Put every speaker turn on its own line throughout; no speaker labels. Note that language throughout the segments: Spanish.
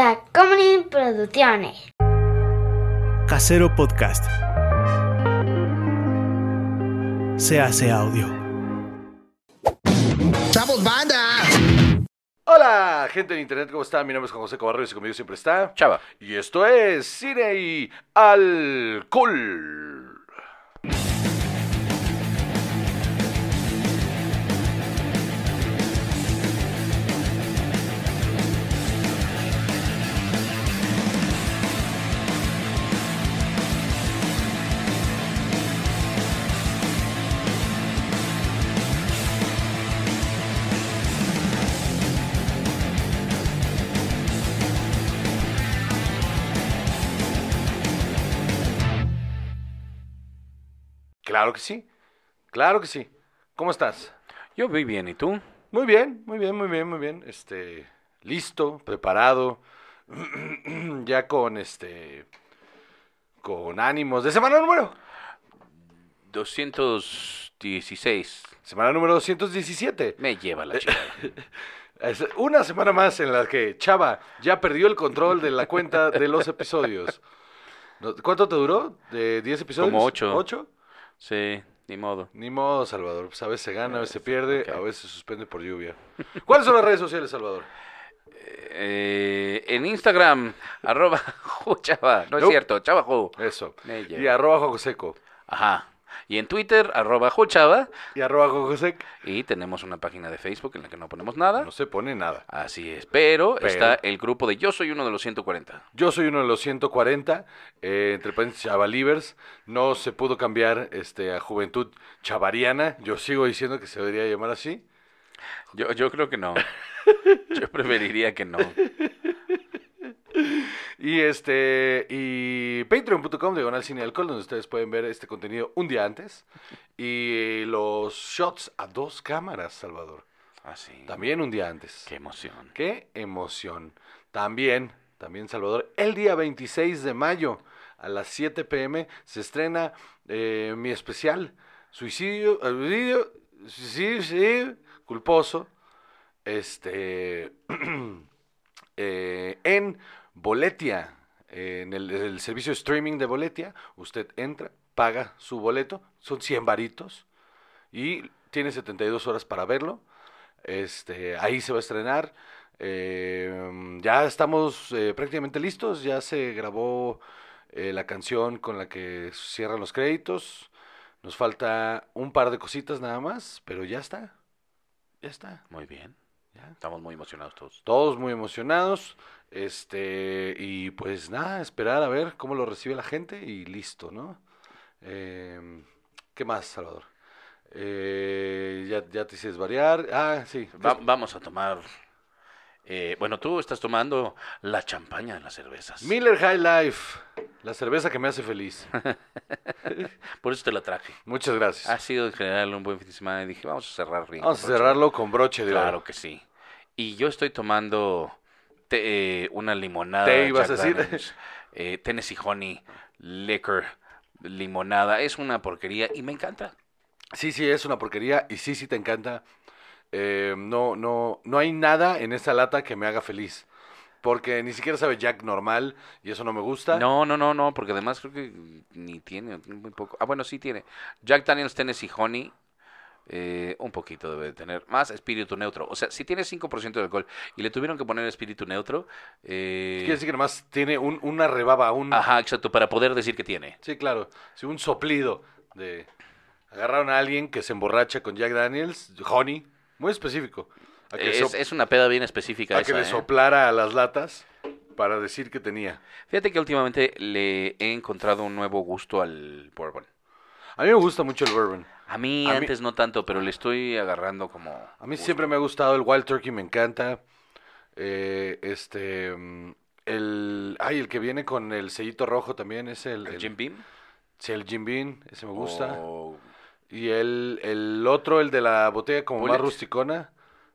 Tacomunin Producciones.
Casero Podcast. Se hace audio.
¡Chavos, banda!
Hola, gente de internet, ¿cómo están? Mi nombre es Juan José Cobarros y conmigo siempre está
Chava.
Y esto es Cine y Alcohol. Claro que sí, claro que sí. ¿Cómo estás?
Yo voy bien, ¿y tú?
Muy bien, muy bien, muy bien, muy bien. Este, listo, preparado, ya con este, con ánimos de semana número,
216.
semana número 217.
Me lleva la chica.
Es una semana más en la que Chava ya perdió el control de la cuenta de los episodios. ¿Cuánto te duró? ¿De 10 episodios?
Como ocho.
¿Ocho?
Sí, ni modo.
Ni modo, Salvador. Pues a veces se gana, a veces se pierde,
Ok.
a veces se suspende por lluvia. ¿Cuáles son las redes sociales, Salvador?
Eh, en Instagram, arroba juchava. No es cierto, chavajo.
Eso.
Me
Y arroba Jocoseco.
Ajá. Y en Twitter, arroba juchava.
Y arroba Jocosec.
Y tenemos una página de Facebook en la que no ponemos nada.
No se pone nada.
Así es. Pero,
Pero.
está el grupo de Yo Soy Uno de los 140.
Yo soy uno de los 140, eh, entre paréntesis, Chavalivers. No se pudo cambiar este, a Juventud Chavariana. Yo sigo diciendo que se debería llamar así.
Yo, yo creo que no. Yo preferiría que no.
Y este y patreon.com diagonal cine alcohol donde ustedes pueden ver este contenido un día antes y los shots a dos cámaras, Salvador,
Así.
también un día antes.
Qué emoción.
Qué emoción. También, también Salvador, el día 26 de mayo a las 7 pm se estrena eh, mi especial Suicidio, suicidio, suicidio, suicidio culposo, este, eh, en Boletia, en el, el servicio de streaming de Boletia, usted entra, paga su boleto, son 100 varitos y tiene 72 horas para verlo. Este, ahí se va a estrenar. Eh, ya estamos eh, prácticamente listos. Ya se grabó eh, la canción con la que cierran los créditos. Nos falta un par de cositas nada más, pero ya está. Ya está.
Muy bien.
Ya.
Estamos muy emocionados todos.
Todos muy emocionados. Este, y pues nada, esperar a ver cómo lo recibe la gente y listo, ¿no? Em, ¿Qué más, Salvador? Eh, ya, ya te hiciste variar. Ah, sí.
Va- vamos a tomar. Eh, bueno, tú estás tomando la champaña de las cervezas.
Miller High Life, la cerveza que me hace feliz.
Por eso te la traje.
Muchas gracias.
Ha sido en general un buen fin de semana y dije, vamos a cerrar rico.
Vamos a cerrarlo con broche de
Claro
oro.
que sí. Y yo estoy tomando te- eh, una limonada.
¿Te ibas
Jack
a decir?
Daniels, eh, Tennessee Honey, Liquor, limonada. Es una porquería y me encanta.
Sí, sí, es una porquería y sí, sí te encanta. Eh, no, no, no hay nada en esta lata que me haga feliz. Porque ni siquiera sabe Jack normal y eso no me gusta.
No, no, no, no, porque además creo que ni tiene, tiene muy poco. Ah, bueno, sí tiene. Jack Daniels Tennessee Honey, eh, un poquito debe de tener. Más espíritu neutro. O sea, si tiene 5% de alcohol y le tuvieron que poner espíritu neutro. Eh,
Quiere decir que nomás tiene un, una rebaba, un...
Ajá, exacto, para poder decir que tiene.
Sí, claro. Sí, un soplido de... Agarraron a alguien que se emborracha con Jack Daniels, honey, muy específico. A que,
Es,
so-
es una peda bien específica.
a que le
¿eh?
soplara a las latas para decir que tenía.
Fíjate que últimamente le he encontrado un nuevo gusto al bourbon.
A mí me gusta mucho el bourbon.
A mí
A mí-
antes no tanto, pero le estoy agarrando como...
A mí
gusto.
siempre me ha gustado el Wild Turkey, me encanta. Eh, este, mm, el, ay, el que viene con el sellito rojo también es el,
¿El
el-
Jim Beam?
sí, el Jim Beam, ese me gusta.
O-
Y el, el otro, el de la botella como más rusticona,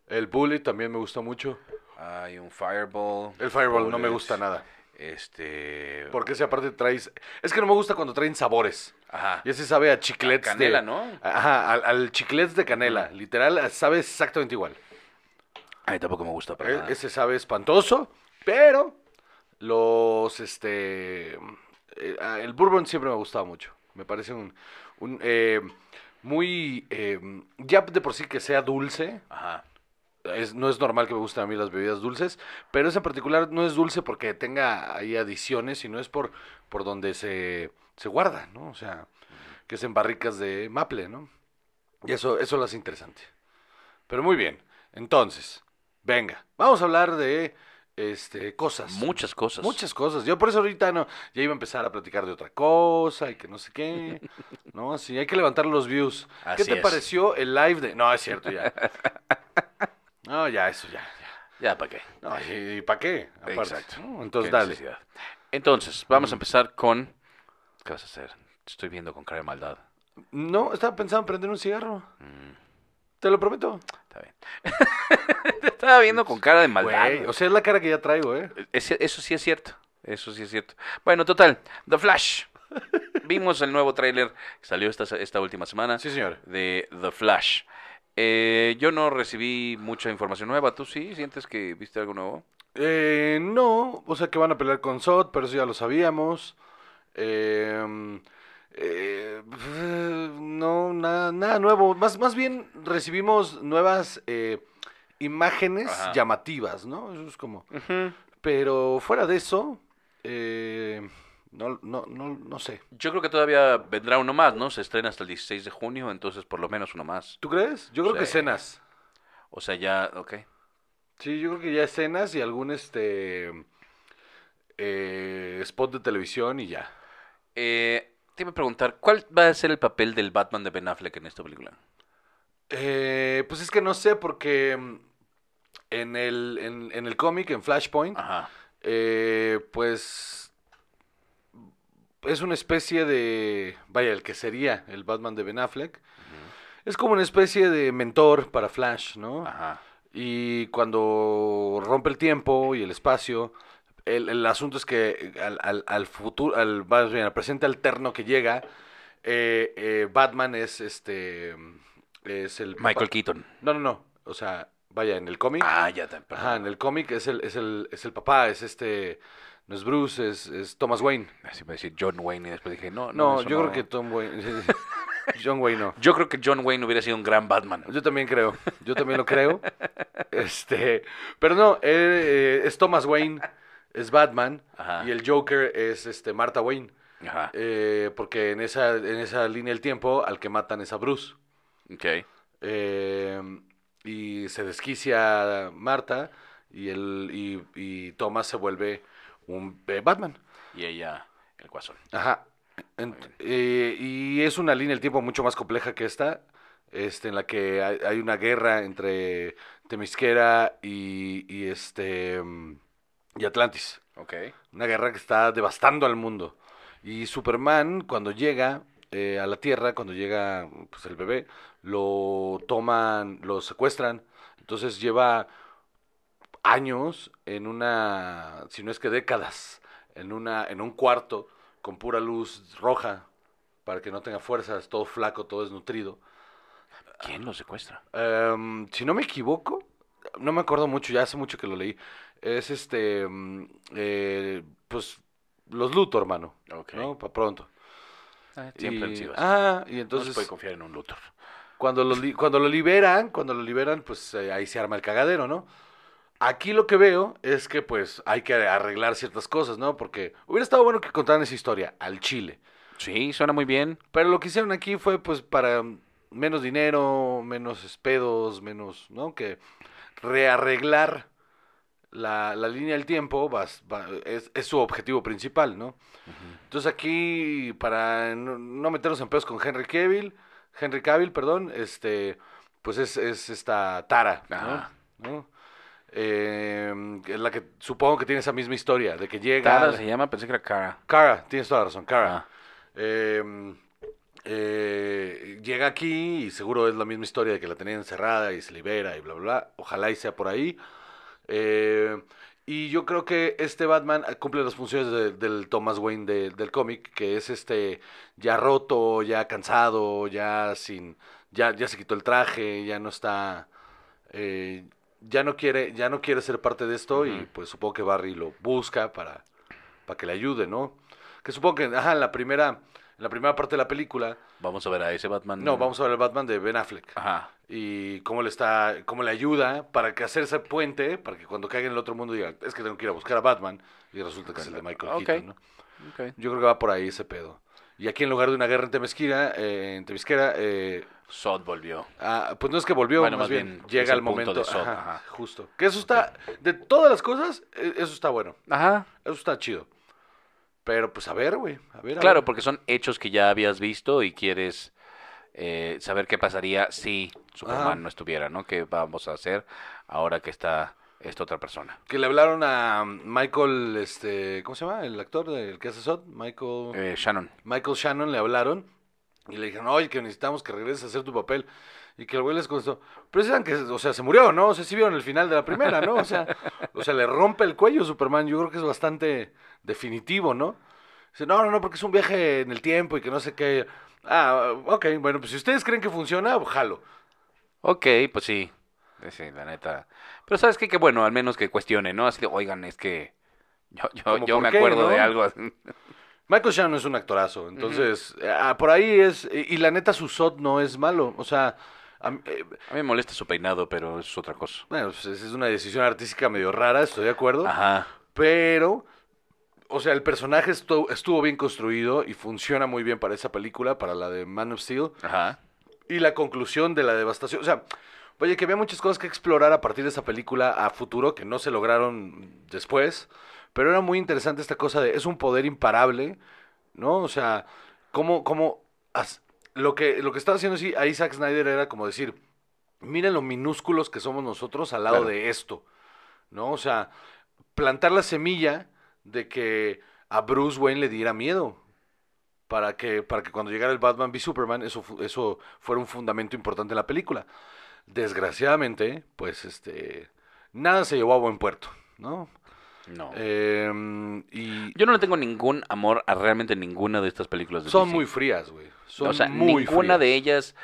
el Bullet también me gusta mucho.
Hay un Fireball.
El Fireball no me gusta nada.
Este...
Porque ese aparte traes, es que no me gusta cuando traen sabores.
Ajá.
Y ese sabe a chiclets
canela,
de,
¿no?
Ajá, al, al chiclets de canela, literal sabe exactamente igual.
A mí tampoco me gusta para
E-
nada.
Ese sabe espantoso, pero Los, este, eh, el bourbon siempre me ha gustado mucho. Me parece un, un eh, muy, eh, ya de por sí que sea dulce,
Ajá.
es, no es normal que me gusten a mí las bebidas dulces, pero ese en particular no es dulce porque tenga ahí adiciones, sino es por, por donde se, se guarda, ¿no? O sea, que es en barricas de maple, ¿no? Y eso, eso lo hace interesante. Pero muy bien, entonces, venga, vamos a hablar de este, cosas.
Muchas cosas.
Muchas cosas. Yo por eso ahorita no, ya iba a empezar a platicar de otra cosa y que no sé qué. No, sí, hay que levantar los views. ¿Qué
Así
te
es.
pareció el live de.? No, es cierto, ya. No, ya, eso ya. ya.
Ya, ¿para qué?
No, ¿y, para qué? Aparte,
Exacto.
¿no? Entonces,
Qué
dale.
necesidad. Entonces, vamos a empezar con... ¿Qué vas a hacer? Te estoy viendo con cara de maldad.
No, estaba pensando en prender un cigarro.
Mm,
Te lo prometo.
está bien. Te estaba viendo con cara de maldad.
Güey, o sea, es la cara que ya traigo, ¿eh?
Eso sí es cierto. Eso sí es cierto. Bueno, total. The Flash. Vimos el nuevo tráiler que salió esta, esta última semana
Sí, señor.
de The Flash. Eh, yo no recibí mucha información nueva. ¿Tú sí? ¿Sientes que viste algo nuevo?
Eh, no, o sea que van a pelear con Sot, pero eso ya lo sabíamos. Eh, eh, no, nada, nada nuevo. Más, más bien recibimos nuevas eh, imágenes
Ajá.
llamativas, ¿no? Eso es como. Pero fuera de eso, eh, no, no, no, no sé.
Yo creo que todavía vendrá uno más, ¿no? Se estrena hasta el 16 de junio, entonces por lo menos uno más.
¿Tú crees? Yo creo que escenas.
O sea, ya, ok.
Sí, yo creo que ya escenas y algún este eh, spot de televisión y ya.
Eh, te iba a preguntar, ¿cuál va a ser el papel del Batman de Ben Affleck en esta película?
Eh, pues es que no sé, porque mm, en el, en, en el cómic, en Flashpoint,
Ajá.
eh, pues es una especie de, vaya, el que sería el Batman de Ben Affleck, es como una especie de mentor para Flash, ¿no?
Ajá.
Y cuando rompe el tiempo y el espacio, el, el asunto es que al, al, al futuro, al, bien, al presente alterno que llega, eh, eh, Batman es este es el
Michael Keaton.
No, no, no. O sea, vaya, en el cómic.
Ah, ya te
Ajá, en el cómic es el, es el, es el papá, es este. No es Bruce, es, es Thomas Wayne.
Así me decir John Wayne y después dije, no, no.
No, yo
no.
creo que Tom Wayne. John Wayne no.
Yo creo que John Wayne hubiera sido un gran Batman.
Yo también creo, yo también lo creo. Este, pero no, eh, es Thomas Wayne, es Batman,
Ajá.
y el Joker es este Martha Wayne.
Ajá.
Eh, porque en esa, en esa línea del tiempo al que matan es a Bruce.
Ok.
Eh, y se desquicia Marta y, el, y, y Thomas se vuelve un eh, Batman.
Y ella, el guasón.
Ajá. Eh, y es una línea del tiempo mucho más compleja que esta, este, en la que hay, hay una guerra entre Temisquera y, y este mm, y Atlantis.
Ok.
Una guerra que está devastando al mundo. Y Superman, cuando llega eh, a la Tierra, cuando llega pues, el bebé, lo toman, lo secuestran. Entonces lleva años en una, si no es que décadas, en, una, en un cuarto con pura luz roja para que no tenga fuerzas, todo flaco, todo desnutrido.
¿Quién lo secuestra?
Em, si no me equivoco, no me acuerdo mucho, ya hace mucho que lo leí. Es este, mm, eh, pues, los Luthor, hermano.
Ok.
¿No? Para pronto.
Siempre
y,
han sido así.
Ah, y
no se
entonces,
puede confiar en un Luthor.
cuando lo, cuando lo liberan, cuando lo liberan, pues eh, ahí se arma el cagadero, ¿no? Aquí lo que veo es que, pues, hay que arreglar ciertas cosas, ¿no? Porque hubiera estado bueno que contaran esa historia al Chile.
Sí, suena muy bien.
Pero lo que hicieron aquí fue pues para menos dinero, menos espedos, menos, ¿no? Que rearreglar la, la línea del tiempo vas- va- es, es su objetivo principal, ¿no? Entonces aquí, para no, no meternos en pedos con Henry Cavill, Henry Cavill, perdón, este, pues es, es esta Tara. ¿no? ¿No? Eh, es la que supongo que tiene esa misma historia, de que llega...
Tara se llama, pensé que era Cara.
Kara, tienes toda la razón, Kara.
Ah.
Eh, eh, llega aquí y seguro es la misma historia de que la tenía encerrada y se libera y bla, bla, bla. Ojalá y sea por ahí. Eh, y yo creo que este Batman cumple las funciones de- del Thomas Wayne de- del cómic, que es este ya roto, ya cansado, ya sin, ya, ya se quitó el traje, ya no está, eh, ya no quiere, ya no quiere ser parte de esto y pues supongo que Barry lo busca para, para que le ayude, ¿no? Que supongo que, ajá, en la primera, en la primera parte de la película,
Vamos a ver a ese Batman.
no, vamos a ver el Batman de Ben Affleck.
Ajá.
Y cómo le está, cómo le ayuda para que hacer ese puente, para que cuando caiga en el otro mundo diga, es que tengo que ir a buscar a Batman, y resulta que es el de Michael
Ok.
Keaton, ¿no?
ok.
Yo creo que va por ahí ese pedo. Y aquí en lugar de una guerra en Temesquira, eh, en Temisquera, eh,
Sod volvió.
ah, pues no es que volvió,
Bueno,
más
más
bien, llega
el
momento.
de Sod,
ajá,
ajá.
Justo. Que eso está, de todas las cosas, eh, eso está bueno.
Ajá.
Eso está chido. Pero pues a ver, güey. A ver, a
Claro,
ver.
porque son hechos que ya habías visto y quieres eh, saber qué pasaría si Superman
Ajá.
no estuviera, ¿no? ¿Qué vamos a hacer ahora que está esta otra persona?
Que le hablaron a Michael, este, ¿cómo se llama? El actor del que hace Sod, Michael.
Eh, Shannon.
Michael Shannon le hablaron y le dijeron, oye, que necesitamos que regreses a hacer tu papel. Y que el güey les contestó, pero decían que, o sea, se murió, ¿no? O sea, sí vieron el final de la primera, ¿no? O sea, o sea, le rompe el cuello Superman. Yo creo que es bastante definitivo, ¿no? Dice, no, no, no, porque es un viaje en el tiempo y que no sé qué. Ah, ok, bueno, pues si ustedes creen que funciona, jalo.
Ok, pues sí. Eh, Sí, la neta. Pero sabes qué, que bueno, al menos que cuestione, ¿no? Así de, oigan, es que yo, yo,
¿Cómo
yo
por
me
qué,
acuerdo
no?
de algo.
Michael Shannon es un actorazo, entonces, ah, por ahí es, y, y la neta su Sod no es malo, o sea, a mí- eh,
A mí me molesta su peinado, pero es otra cosa.
bueno, pues, es una decisión artística medio rara, estoy de acuerdo.
Ajá.
Pero, o sea, el personaje estu- estuvo bien construido y funciona muy bien para esa película, para la de Man of Steel.
Ajá.
Y la conclusión de la devastación. O sea, oye, que había muchas cosas que explorar a partir de esa película a futuro que no se lograron después. Pero era muy interesante esta cosa de. Es un poder imparable, ¿no? O sea, cómo. cómo as- lo, que, lo que estaba haciendo sí, ahí Zack Snyder era como decir. Miren lo minúsculos que somos nosotros al lado
Claro.
de esto, ¿no? O sea, plantar la semilla de que a Bruce Wayne le diera miedo para que, para que cuando llegara el Batman v Superman eso, eso fuera un fundamento importante en la película. Desgraciadamente, pues este nada se llevó a buen puerto, ¿no?
No.
Em, y
Yo no le tengo ningún amor a realmente ninguna de estas películas de
son
DC.
muy frías, güey. Son
o sea,
muy
ninguna
frías.
de ellas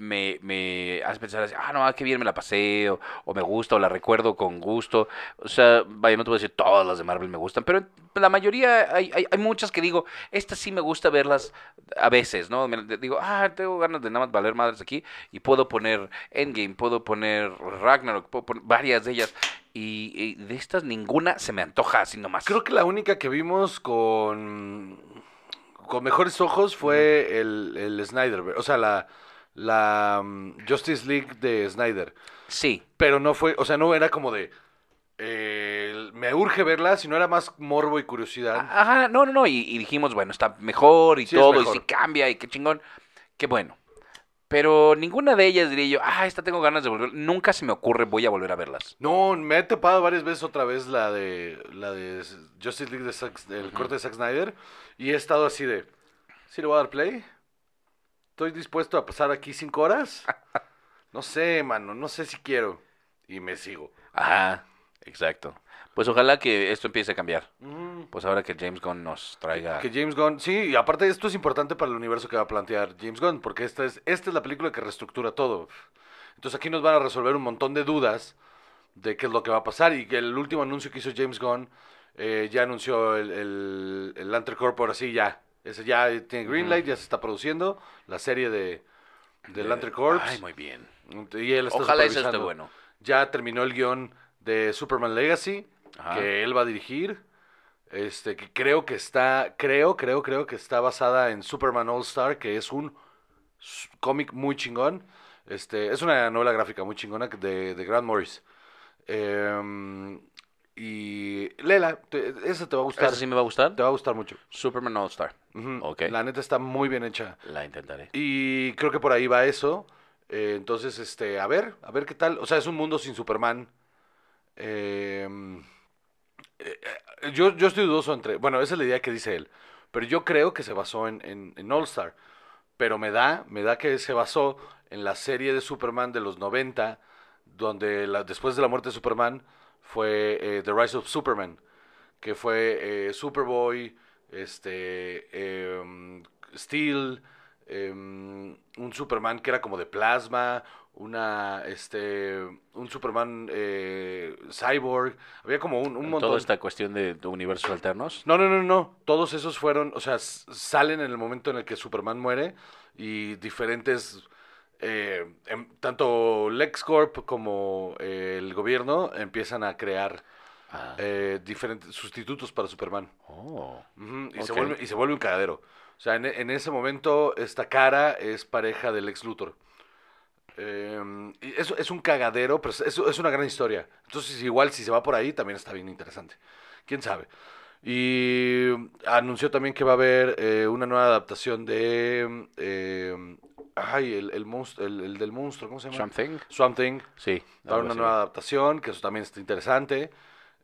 me, me hace pensar así, ah, no, ah, qué bien me la pasé, o, o me gusta, o la recuerdo con gusto. O sea, vaya, no te voy a decir todas las de Marvel me gustan, pero la mayoría, hay, hay, hay muchas que digo, estas sí me gusta verlas a veces, ¿no? Me- digo, ah, tengo ganas de nada más valer madres aquí, y puedo poner Endgame, puedo poner Ragnarok, puedo poner varias de ellas, y, y de estas ninguna se me antoja así nomás.
Creo que la única que vimos con con mejores ojos fue el, el Snyder, o sea, la la mm, Justice League de Snyder.
Sí,
Pero no fue, o sea, no era como de. eh, me urge verla, sino era más morbo y curiosidad.
Ajá, no, no, no, y, y dijimos, bueno, está mejor y
Sí
todo, y sí cambia, y qué chingón, qué bueno. Pero ninguna de ellas diría yo, ah, esta tengo ganas de volver. Nunca se me ocurre, voy a volver a verlas.
No, me he topado varias veces otra vez la de la de Justice League de del corte de Zack Snyder y he estado así de, ¿sí le voy a dar play? ¿Estoy dispuesto a pasar aquí cinco horas? No sé, mano, no sé si quiero. Y me sigo.
Ajá, exacto. Pues ojalá que esto empiece a cambiar. Pues ahora que James Gunn nos traiga...
Que James Gunn, sí, y aparte esto es importante para el universo que va a plantear James Gunn, porque esta es, esta es la película que reestructura todo. Entonces aquí nos van a resolver un montón de dudas de qué es lo que va a pasar y que el último anuncio que hizo James Gunn eh, ya anunció el, el, el Corp, ahora sí, ya. Ese ya tiene Greenlight, ya se está produciendo la serie de, de Lantern Corps.
Ay, muy bien.
Y él está
Ojalá eso esté bueno.
Ya terminó el guion de Superman Legacy,
Ajá.
que él va a dirigir. Este, que creo que está, creo, creo, creo que está basada en Superman All Star, que es un cómic muy chingón. Este, es una novela gráfica muy chingona de, de Grant Morris. Em, y Lela, esa te va a gustar.
¿Esa sí me va a gustar?
Te va a gustar mucho.
Superman All Star.
Ujú.
Ok.
La neta está muy bien hecha.
La intentaré.
Y creo que por ahí va eso. Eh, entonces, este, a ver, a ver qué tal. O sea, es un mundo sin Superman. Eh, eh, eh, yo, yo estoy dudoso entre. Bueno, esa es la idea que dice él. Pero yo creo que se basó en, en, en All Star. Pero me da, me da que se basó en la serie de Superman de los 90, donde la- después de la muerte de Superman fue eh, The Rise of Superman, que fue eh, Superboy, este, em, Steel, em, un Superman que era como de plasma, una, este, un Superman eh, cyborg, había como un, un montón.
Toda esta cuestión de universos alternos.
No, no, no, no. Todos esos fueron, o sea, salen en el momento en el que Superman muere y diferentes, eh, em- tanto LexCorp como eh, el gobierno empiezan a crear
Ah.
eh, diferentes sustitutos para Superman.
Oh.
Y, se vuelve, y se vuelve un cagadero. O sea, en, en ese momento esta cara es pareja del ex Luthor. Y eso es un cagadero, pero es una gran historia. Entonces, igual si se va por ahí, también está bien interesante. ¿Quién sabe? Y anunció también que va a haber eh, una nueva adaptación de... eh, ay, el, el, monstru- el, el del monstruo, ¿cómo se llama?
Swamp Thing.
Swamp Thing.
Sí.
Va a haber
algo
una
así.
nueva adaptación, que eso también está interesante.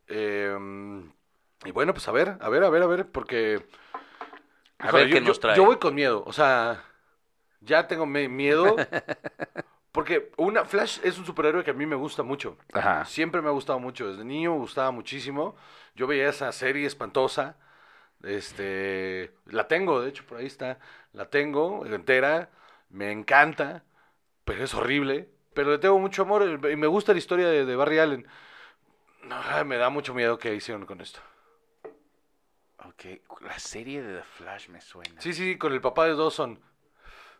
Eh, y bueno, pues a ver, a ver, a ver, a ver, porque...
A ver
yo,
qué nos
yo-
trae.
yo voy con miedo, o sea, ya tengo miedo. Porque una Flash es un superhéroe que a mí me gusta mucho.
Ajá.
Siempre me ha gustado mucho. Desde niño me gustaba muchísimo. Yo veía esa serie espantosa. Este, la tengo, de hecho, por ahí está. La tengo entera. Me encanta, pero es horrible. Pero le tengo mucho amor y me gusta la historia de, de Barry Allen. Ay, me da mucho miedo que hicieron con esto.
Ok. La serie de The Flash me suena.
Sí, sí, con el papá de Dawson.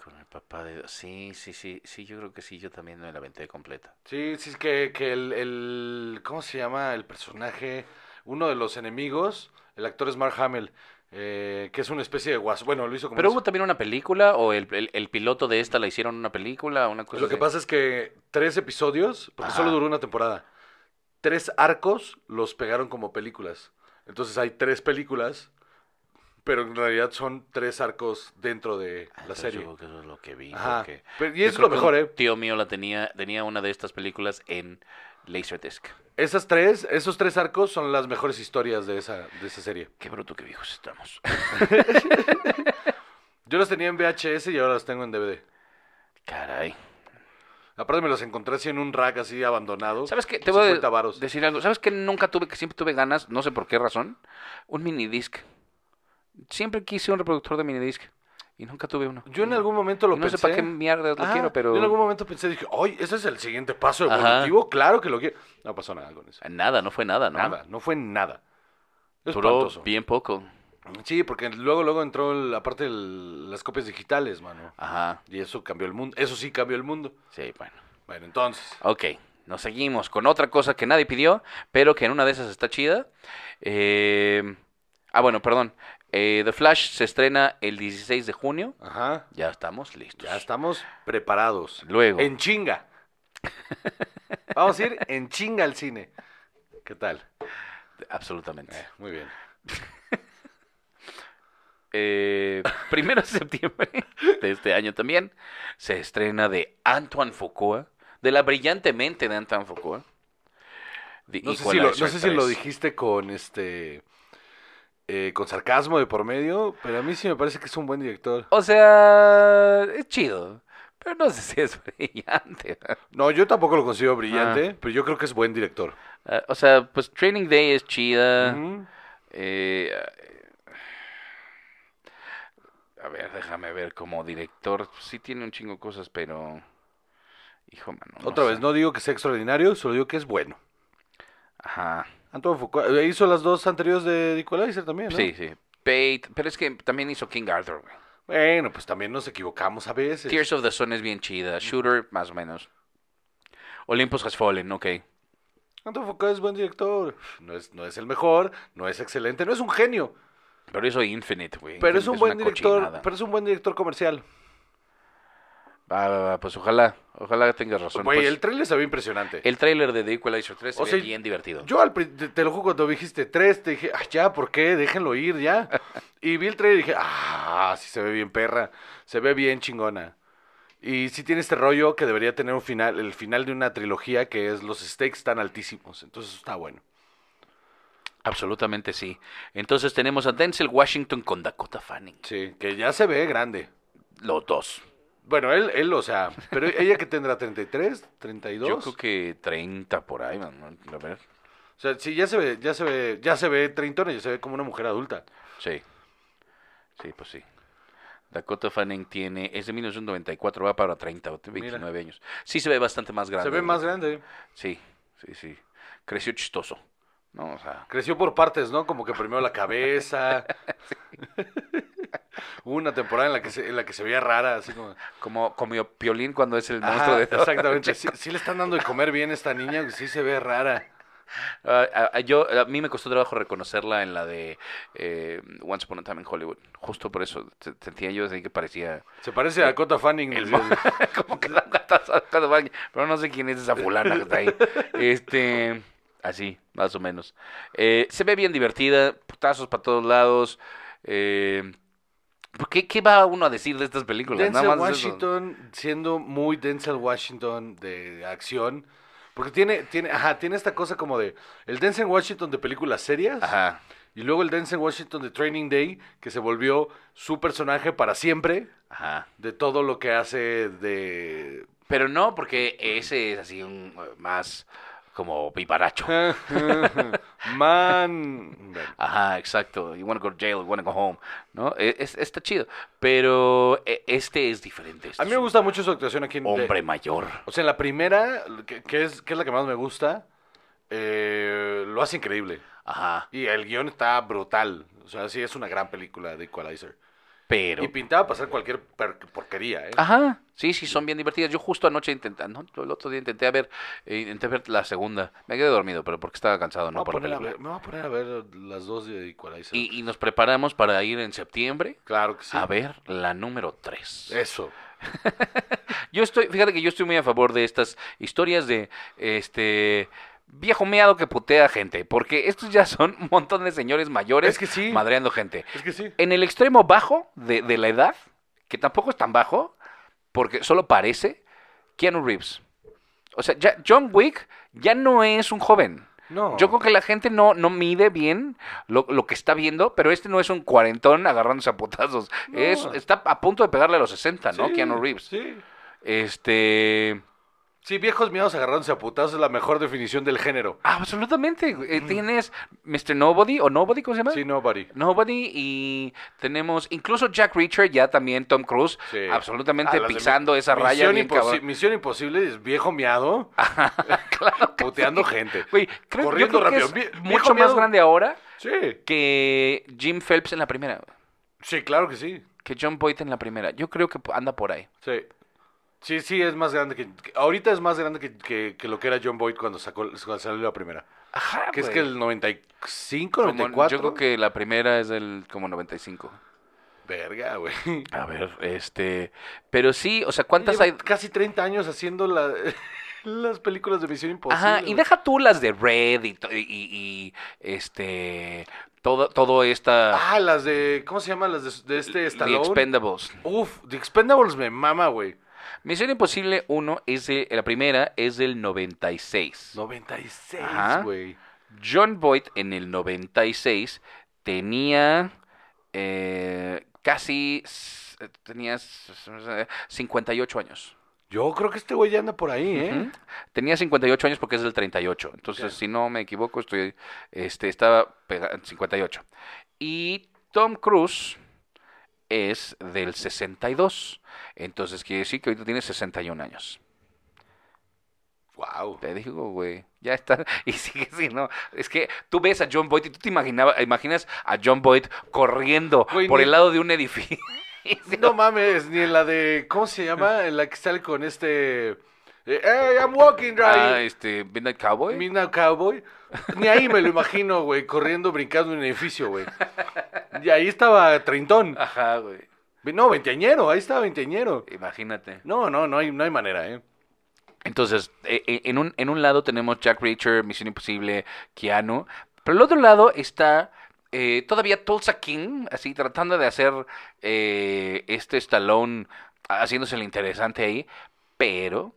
Con el papá de... Sí, sí, sí. Sí, yo creo que sí. Yo también me la aventé completa.
Sí, sí, es que, que el, el- ¿Cómo se llama el personaje? Uno de los enemigos, el actor es Mark Hamill, eh, que es una especie de guas. Bueno, lo hizo como.
¿Pero hubo también una película? ¿O el, el- el piloto de esta la hicieron una película? Una cosa
Lo que pasa es que tres episodios, porque
Ajá.
solo duró una temporada, tres arcos los pegaron como películas. Entonces hay tres películas, pero en realidad son tres arcos dentro de
Ah,
la
entonces
serie.
yo creo que eso es lo que vi.
Ajá.
porque
Pero- y eso es lo mejor, ¿eh?
tío mío la tenía, tenía una de estas películas en Laserdisc.
Esas tres, esos tres arcos son las mejores historias de esa, de esa serie.
Qué bruto que viejos estamos.
Yo las tenía en VHS y ahora las tengo en DVD.
Caray.
Aparte me los encontré así en un rack así abandonado.
¿Sabes qué? Te voy
50
a
varos.
decir algo. ¿Sabes qué nunca tuve, que siempre tuve ganas, no sé por qué razón? Un minidisc. Siempre quise un reproductor de minidisc y nunca tuve uno.
Yo en algún momento lo
no
pensé.
sé para qué mierda lo
Ajá,
quiero, pero
Yo en algún momento pensé, dije, oye, ese es el siguiente paso
Ajá.
evolutivo. Claro que lo quiero. No pasó nada con eso.
nada, no fue nada, ¿no?
Nada, no fue nada. Es
Duró
espantoso.
bien poco.
Sí, porque luego, luego entró la parte de las copias digitales, mano.
Ajá.
Y eso cambió el mundo. Eso sí cambió el mundo.
Sí, bueno.
Bueno, entonces.
Ok, nos seguimos con otra cosa que nadie pidió, pero que en una de esas está chida. Eh, ah, bueno, perdón. Eh, The Flash se estrena el 16 de junio.
Ajá.
Ya estamos listos.
Ya estamos preparados.
Luego.
En chinga. Vamos a ir en chinga al cine. ¿Qué tal?
Absolutamente.
Eh, muy bien.
Eh, primero de septiembre de este año también se estrena de Antoine Foucault, de la brillante mente de Antoine Foucault. The
No sé, si lo, no sé si lo
3.
dijiste con este eh, con sarcasmo de por medio, pero a mí sí me parece que es un buen director.
O sea, es chido, pero no sé si es brillante.
No, yo tampoco lo considero
Ah.
brillante, pero yo creo que es buen director.
Ah, o sea, pues Training Day es chida. Eh, a ver, déjame ver como director. Sí tiene un chingo de cosas, pero... Hijo, mano. no
Otra
sé.
vez, no digo que sea extraordinario, solo digo que es bueno.
Ajá.
Antoine Foucault eh, hizo las dos anteriores de Equalizer también, ¿no?
Sí, sí. Pate, pero es que también hizo King Arthur, güey.
Bueno, pues también nos equivocamos a veces.
Tears of the Sun es bien chida. Shooter, más o menos. Olympus Has Fallen, ok.
Antoine Foucault es buen director. No es, no es el mejor, no es excelente, no es un genio,
Pero hizo Infinite, güey.
pero es un buen director, pero es un buen director comercial.
Va, va, va, pues ojalá, ojalá tengas razón.
Güey,
pues.
el trailer se ve impresionante.
El tráiler de The Equalizer 3 se
O
ve
sea,
bien divertido.
Yo al te, te lo juro cuando dijiste tres, te dije, ah, ya, ¿por qué? Déjenlo ir, ya. y vi el trailer y dije, ah, sí se ve bien perra, se ve bien chingona. Y sí tiene este rollo que debería tener un final, el final de una trilogía que es los stakes tan altísimos. Entonces está bueno.
Absolutamente sí. Entonces tenemos a Denzel Washington con Dakota Fanning.
Sí, que ya se ve grande.
Los dos.
Bueno, él, él, o sea, pero ella que tendrá 33, 32.
Yo creo que 30 por ahí, man. A ver.
O sea, sí, ya se ve, ya se ve, ya se ve treintona, ya se ve como una mujer adulta.
Sí. Sí, pues sí. Dakota Fanning tiene, es de 1994, va para 30, o 29 años. Sí se ve bastante más grande.
Se ve más grande.
Sí, sí, sí. Creció chistoso. ¿no? O sea,
Creció por partes, ¿no? Como que primero la cabeza. Hubo una temporada en la que se, en la que se veía rara, así como.
como, como Piolín cuando es el
Ajá,
monstruo de
exactamente. Sí, sí le están dando de comer bien a esta niña, sí se ve rara.
Ah, a, a- yo, a mí me costó trabajo reconocerla en la de eh, Once Upon a Time in Hollywood. Justo por eso se- sentía yo así que parecía
Se parece a Dakota Fanning.
el como que la baño, pero no sé quién es esa fulana que está ahí. Este, así, más o menos. Eh, se ve bien divertida, putazos para todos lados. Eh, ¿qué, ¿Qué va uno a decir de estas películas?
Denzel
Nada más eso.
Washington siendo muy Denzel Washington de acción. Porque tiene, tiene, ajá, tiene esta cosa como de el Denzel Washington de películas serias
Ajá,
y luego el Denzel Washington de Training Day que se volvió su personaje para siempre
ajá.
de todo lo que hace de
Pero no, porque ese es así un más como vivaracho.
man.
Ajá, exacto. You wanna go to jail, you wanna go home, ¿no? E- es- está chido. Pero eh, este es diferente. Este
A mí me gusta mucho su actuación aquí en de-
Hombre mayor.
O sea, en la primera, que, que es, que es la que más me gusta, eh, lo hace increíble.
Ajá.
Y el guion está brutal. O sea, sí es una gran película de Equalizer.
Pero.
Y pintaba para hacer cualquier porquería, ¿eh?
Ajá, sí, sí, son bien divertidas. Yo justo anoche intenté, no, el otro día intenté ver, eh, intenté ver la segunda. Me quedé dormido, pero porque estaba cansado,
me,
no
voy a
por la
a ver, me voy a poner a ver las dos de Equalizer.
Y, y nos preparamos para ir en septiembre
claro que sí.
a ver la número 3.
Eso.
Yo estoy, fíjate que yo estoy muy a favor de estas historias de este viejo meado que putea gente, porque estos ya son un montón de señores mayores
Es que sí.
madreando gente.
Es que sí.
En el extremo bajo de, de la edad, que tampoco es tan bajo, porque solo parece, Keanu Reeves. O sea, ya John Wick ya no es un joven.
No.
Yo creo que la gente no, no mide bien lo, lo que está viendo, pero este no es un cuarentón agarrándose a putazos.
No.
Es, está a punto de pegarle a los 60, ¿no?
Sí,
Keanu Reeves.
Sí.
Este.
Sí, viejos miedos agarrándose a putazos es la mejor definición del género.
Absolutamente. eh, Tienes Mr. Nobody o Nobody, ¿cómo se llama?
Sí, nobody.
Nobody y tenemos incluso Jack Reacher, ya también Tom Cruise,
Sí.
absolutamente
Ah, las de
pisando
Mi-
esa raya
Misión,
bien
Imposi-
cabrón.
Misión Imposible es viejo miado
Claro que
puteando
sí.
gente.
Güey, creo, yo
Corriendo
creo que
rápido.
es
Vie- viejo
mucho más
miedo.
grande ahora
Sí.
que Jim Phelps en la primera,
Sí, claro que sí.
que John Boyd en la primera. Yo creo que anda por ahí.
Sí. Sí, sí, es más grande que, que- Ahorita es más grande que, que- que lo que era John Boyd cuando sacó cuando salió la primera.
Ajá,
Que es
güey.
que el 95,
Como-
94.
yo creo que la primera es del como 95.
Verga, güey.
A ver, este, pero sí, o sea, ¿cuántas
Lleva
hay?
Casi 30 años haciendo la- las películas de Misión Imposible.
Ajá, y
güey.
deja tú las de Red y, to- y- y- y, este todo todo esta
Ah, las de. ¿Cómo se llama? Las de, de este
The
Stallone.
Expendables.
Uf, The Expendables me mama, güey.
Misión Imposible 1 es de, la primera es del 96.
96,
Ajá.
güey.
John Boyd en el 96 tenía eh, casi tenía s- s- 58 años.
Yo creo que este güey ya anda por ahí, ¿eh?
Tenía 58 años porque es del 38. Entonces, si no me equivoco, estoy este estaba pega- en 58. Y Tom Cruise es del 62. Entonces, quiere decir que ahorita tiene 61 años.
Wow.
Te digo, güey, ya está. Y sigue así, ¿no? Es que tú ves a John Boyd y tú te imaginaba, imaginas a John Boyd corriendo por
ni-
el lado de un edificio.
No mames, ni en la de. ¿Cómo se llama? En la que sale con este. Eh, Hey, I'm walking
Ah,
right.
este, Midnight Cowboy.
Midnight Cowboy. Ni ahí me lo imagino, güey, corriendo, brincando en un edificio, güey. Y ahí estaba Treintón.
Ajá, güey.
No, veinteañero, ahí estaba veinteañero.
Imagínate.
No, no, no hay, no hay manera, ¿eh?
Entonces, eh, eh, en, un, en un lado tenemos Jack Reacher, Misión Imposible, Keanu. Pero el otro lado está eh, todavía Tulsa King, así tratando de hacer eh, este Stallone, haciéndose el interesante ahí. Pero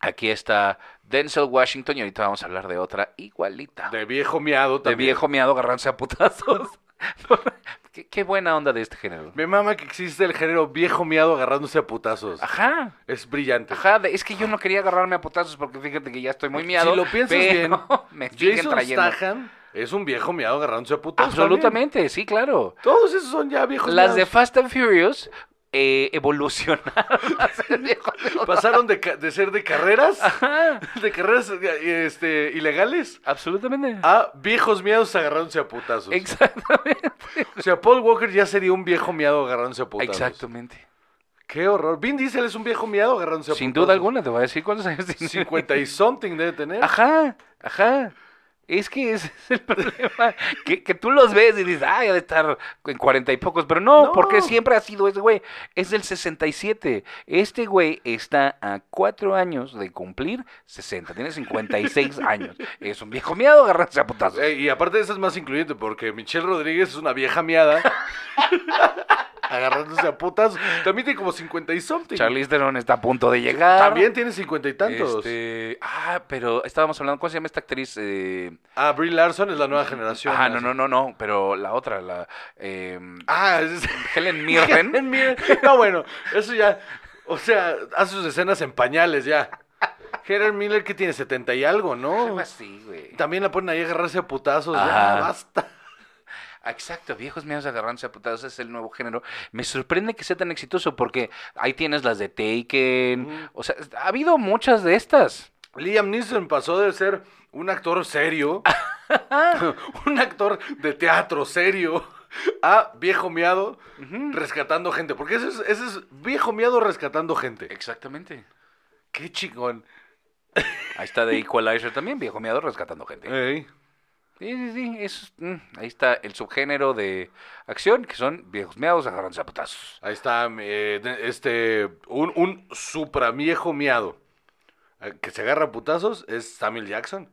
aquí está Denzel Washington y ahorita vamos a hablar de otra igualita.
De viejo miado
De
también.
viejo miado agarrándose a putazos. qué, qué buena onda de este género.
Me mama que existe el género viejo miado agarrándose a putazos.
Ajá.
Es brillante.
Ajá, de- es que yo no quería agarrarme a putazos porque fíjate que ya estoy muy miado.
si lo piensas
pero me
Jason
trayendo.
Statham es un viejo miado agarrándose a putazos.
Absolutamente, sí, claro.
Todos esos son ya viejos
Las de. Fast and Furious, eh, evolucionaron.
Pasaron de, de ser de carreras,
Ajá,
de carreras eh, este, ilegales,
absolutamente.
a viejos miados agarrándose a putazos.
Exactamente.
O sea, Paul Walker ya sería un viejo miado agarrándose a putazos.
Exactamente.
Qué horror. Vin Diesel es un viejo miado agarrándose a
Sin
putazos.
duda alguna, te voy a decir cuántos años tiene.
50 y something debe tener.
Ajá, ajá. Es que ese es el problema. Que, que tú los ves y dices, ay, ha de estar en cuarenta y pocos. Pero no,
No.
porque siempre ha sido ese güey. Es del 67. Este güey está a cuatro años de cumplir 60. Tiene 56 años. Es un viejo miado agarrándose a putazos.
Eh, y aparte de eso es más incluyente porque Michelle Rodríguez es una vieja miada. agarrándose a putas. También tiene como 50 y something.
Charlize Theron está a punto de llegar.
También tiene 50 y tantos.
Este, ah, pero estábamos hablando, ¿cómo se llama esta actriz? Eh,
Ah, Brie Larson es la nueva generación.
ah, no, no, no, no, pero la otra, la eh,
Ah, es...
Helen Mirren.
Helen Mirren. No, bueno, eso ya. O sea, hace sus escenas en pañales ya. Helen Miller que tiene 70 y algo, ¿no?
Así, güey.
También la ponen ahí a agarrarse a putazos. Ya, basta.
Exacto, viejos míos agarrándose a putados es el nuevo género. Me sorprende que sea tan exitoso porque ahí tienes las de Taken. O sea, ha habido muchas de estas.
Liam Neeson pasó de ser un actor serio, un actor de teatro serio, a viejo miado rescatando gente. Porque ese es, ese es viejo miado rescatando gente.
Exactamente.
Qué chingón.
Ahí está de Equalizer también, viejo miado rescatando gente. Sí, sí, sí. es- mm, ahí está el subgénero de acción, que son viejos miados agarrándose a putazos.
Ahí está, eh, este, un, un supra viejo miado eh, que se agarra a putazos es Samuel Jackson.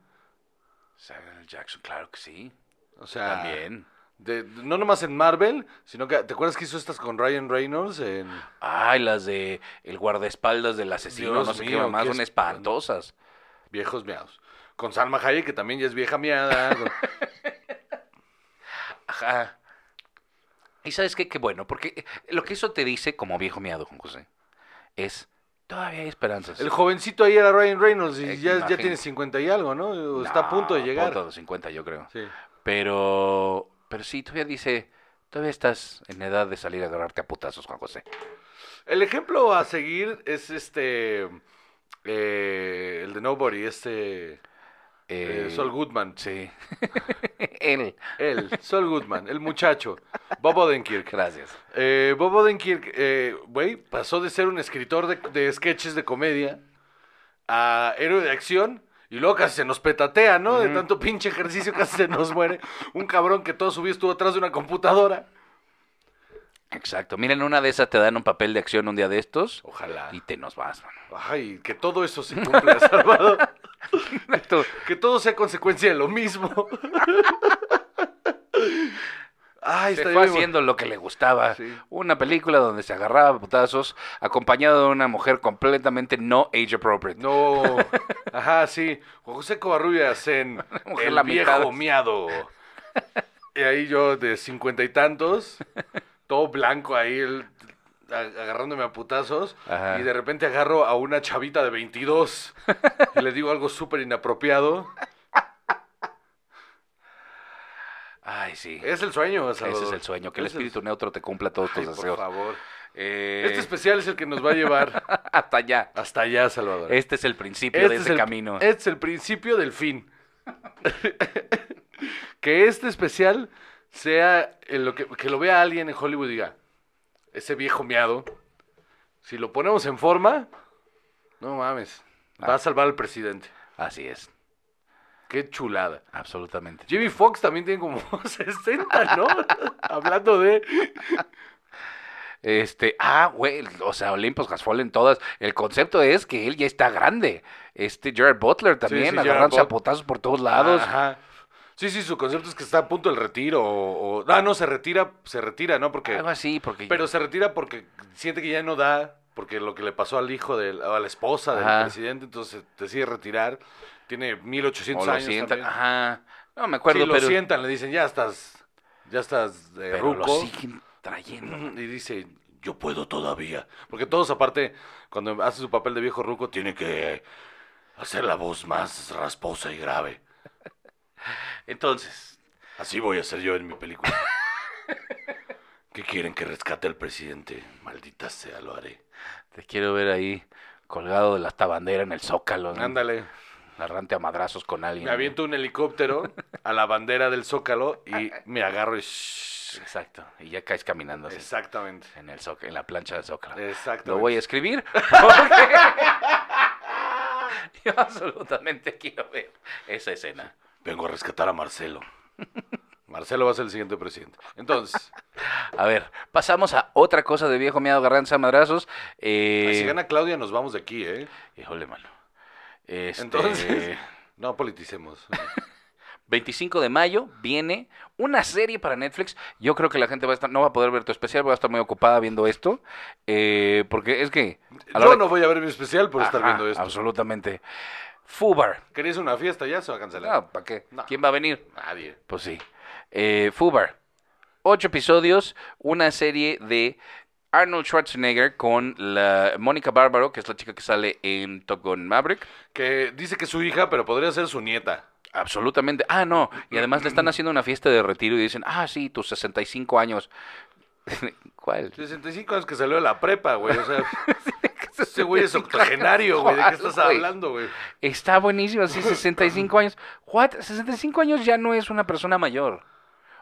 Samuel Jackson, claro que sí.
O sea,
También.
de- no nomás en Marvel, sino que, ¿te acuerdas que hizo estas con Ryan Reynolds en...
Ay, las de el guardaespaldas del asesino,
Dios
no sé qué
qué
son
es-
espantosas.
Viejos miados. Con Salma Hayek, que también ya es vieja miada. con-
Ajá. Y sabes qué, qué bueno, porque lo que eso te dice como viejo miado, Juan José, es todavía hay esperanzas.
El jovencito ahí era Ryan Reynolds y
Eh,
ya, ya tiene 50 y algo, ¿no? O Está a punto de llegar.
punto de los 50, yo creo.
Sí.
Pero, pero sí, todavía dice, todavía estás en edad de salir a agarrarte a putazos, Juan José.
El ejemplo a seguir es este... eh, el de Nobody, este... eh, Sol Goodman.
Sí. Él.
Él, Sol Goodman, el muchacho. Bob Odenkirk.
Gracias.
Eh, Bob Odenkirk, eh, güey, pasó de ser un escritor de, de sketches de comedia a héroe de acción y luego casi se nos petatea, ¿no? De tanto pinche ejercicio casi se nos muere. Un cabrón que todo su vida estuvo atrás de una computadora.
Exacto. Miren, una de esas te dan un papel de acción un día de estos
Ojalá.
y te nos vas, mano.
Ay, que todo eso se cumpla, Salvador. Que todo sea consecuencia de lo mismo. Ay,
Se fue
bien.
haciendo lo que le gustaba.
Sí.
Una película donde se agarraba a putazos acompañado de una mujer completamente no age appropriate.
No, ajá, sí. Juan José Covarrubias en
Mujer
El viejo miado. Y ahí yo de cincuenta y tantos, todo blanco ahí, el- agarrándome a putazos.
Ajá.
Y de repente agarro a una chavita de 22 y le digo algo súper inapropiado.
Ay, sí.
Es el sueño,
Ese
Salvador.
es el sueño, que el
Es el-
espíritu neutro te cumpla todos
Ay,
tus
por
deseos.
favor.
Eh,
Este especial es el que nos va a llevar
Hasta allá.
hasta allá, Salvador.
Este es el principio
Este
de
es
ese
el-
camino.
Este es el principio del fin. que este especial sea en lo que, que lo vea alguien en Hollywood y diga, ese viejo miado, si lo ponemos en forma, no mames, va
Ah.
a salvar al presidente.
Así es,
Qué chulada.
absolutamente.
Jimmy Fox también tiene como 60, ¿no? Hablando de...
Este, ah, güey, o sea, Olympus Has Fallen todas. El concepto es que él ya está grande. Este Jared Butler también,
sí, Jared
agarrándose a potazos por todos lados.
Ajá. Sí, sí, su concepto es que está a punto del retiro. O, o- ah, no, se retira, se retira, ¿no? Porque...
Algo así, porque.
Pero se retira porque siente que ya no da, porque lo que le pasó al hijo, del, a la esposa del
Ajá.
presidente, entonces decide retirar. Tiene 1800
o
años
sientan.
también.
Ajá. No me acuerdo,
sí, lo
pero.
sientan, le dicen, ya estás, ya estás de
pero lo siguen trayendo.
Y dice, yo puedo todavía. Porque todos aparte, cuando hace su papel de viejo ruco, tiene que hacer la voz más rasposa y grave.
Entonces,
Así voy a ser yo en mi película. ¿Qué quieren que rescate al presidente? Maldita sea, lo haré.
Te quiero ver ahí colgado de la esta bandera en el zócalo. ¿no?
Ándale.
Agarrante a madrazos con alguien.
Me aviento un helicóptero a la bandera del Zócalo y me agarro y... shhh.
Exacto. Y ya caes caminando así,
Exactamente.
en, el zócalo, en la plancha del zócalo.
Exactamente.
Lo voy a escribir. porque Yo absolutamente quiero ver esa escena.
Vengo a rescatar a Marcelo. Marcelo va a ser el siguiente presidente. Entonces,
A ver, pasamos a otra cosa de viejo miado agarrándose a madrazos. Eh,
si gana Claudia nos vamos de aquí, ¿eh?
Híjole, mano. Este,
Entonces, no politicemos.
25 de mayo viene una serie para Netflix. Yo creo que la gente va a estar, no va a poder ver tu especial, va a estar muy ocupada viendo esto. eh, porque es que. a
Yo
hora-
no voy a ver mi especial por estar viendo esto.
Absolutamente. Fubar.
¿Queréis una fiesta ya? Se va a cancelar.
No, ¿para qué?
No.
¿Quién va a venir?
Nadie.
Pues sí. Eh, Fubar. Ocho episodios, una serie de Arnold Schwarzenegger con la Mónica Bárbaro, que es la chica que sale en Top Gun Maverick.
Que dice que es su hija, pero podría ser su nieta.
Absolutamente. Ah, no. Y además le están haciendo una fiesta de retiro y dicen, ah, sí, tus 65 años. ¿Cuál?
65 años que salió de la prepa, güey. O sea, ese güey es octogenario, güey. ¿De qué estás hablando, güey?
Está buenísimo, sí, 65 años. What? 65 años ya no es una persona mayor.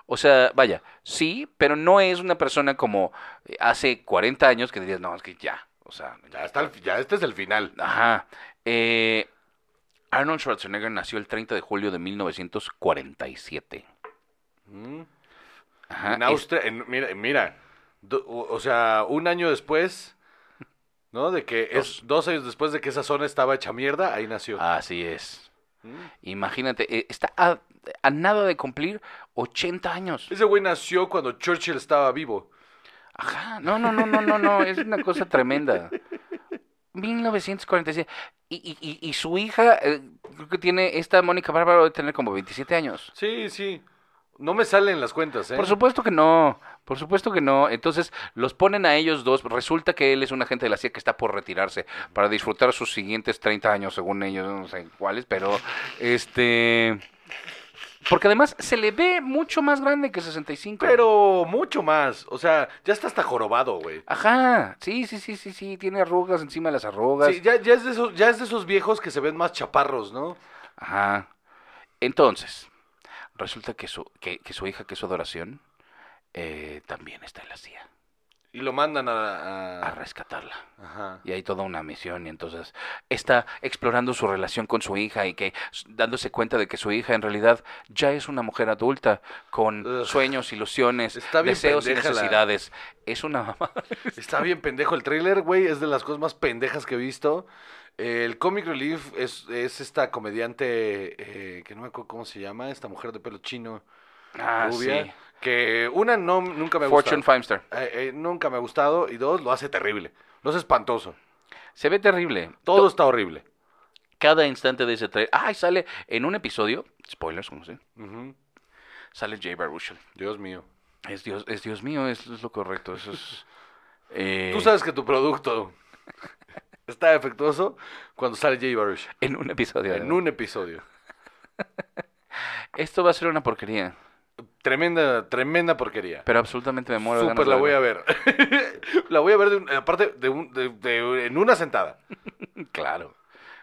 O sea, vaya, sí, pero no es una persona como eh, hace 40 años que dirías, no, es que ya. O sea,
Ya, está el- ya este es el final.
Ajá. Eh, Arnold Schwarzenegger nació el 30 de julio de 1947.
Mm.
Ajá.
En
es-
Austria, en- mira, mira, do- o o sea, un año después, ¿no? De que es dos años después de que esa zona estaba hecha mierda, ahí nació.
Así es.
Mm.
Imagínate, eh, está a, a nada de cumplir 80 años.
Ese güey nació cuando Churchill estaba vivo.
Ajá, no, no, no, no, no, no, es una cosa tremenda. 1947. Y, y, y, y su hija, eh, creo que tiene, esta Mónica Bárbaro debe tener como 27 años.
Sí, sí. No me salen las cuentas, ¿eh?
Por supuesto que no, por supuesto que no. Entonces los ponen a ellos dos. Resulta que él es un agente de la CIA que está por retirarse para disfrutar sus siguientes 30 años, según ellos, no sé cuáles, pero este... Porque además se le ve mucho más grande que 65.
Pero mucho más. O sea, ya está hasta jorobado, güey.
Ajá, sí, sí, sí, sí, sí, tiene arrugas encima de las arrugas.
Sí, ya, ya, es de esos, ya es de esos viejos que se ven más chaparros, ¿no?
Ajá. Entonces, resulta que su, que, que su hija, que es su adoración, eh, también está en la CIA,
Y lo mandan a...
a
a-
rescatarla.
Ajá.
Y hay toda una misión y entonces está explorando su relación con su hija y que dándose cuenta de que su hija en realidad ya es una mujer adulta con
Ugh.
sueños, ilusiones, deseos y
la-
necesidades. Es una mamá.
Está bien pendejo el tráiler, güey. Es de las cosas más pendejas que he visto. El Comic Relief es, es esta comediante eh, que no me acuerdo cómo se llama, esta mujer de pelo chino,
Ah,
rubia,
sí.
que una no nunca me ha
Fortune
gustado.
Fimester.
Eh, eh, nunca me ha gustado y dos lo hace terrible. Lo hace espantoso.
Se ve terrible.
Todo está horrible.
Cada instante de ese trailer. Ah, sale en un episodio. Spoilers, como sé.
Ujú.
Sale Jay Baruchel.
Dios mío.
Es Dios, es Dios mío, es, es lo correcto. Eso es.
Tú sabes que tu producto está defectuoso cuando sale Jay Baruch
En un episodio.
en un episodio.
Esto va a ser una porquería.
Tremenda, tremenda porquería.
Pero absolutamente me muero de
Súper la
de
voy a ver. la voy a ver, de un- aparte, de un- de- en una sentada.
Claro,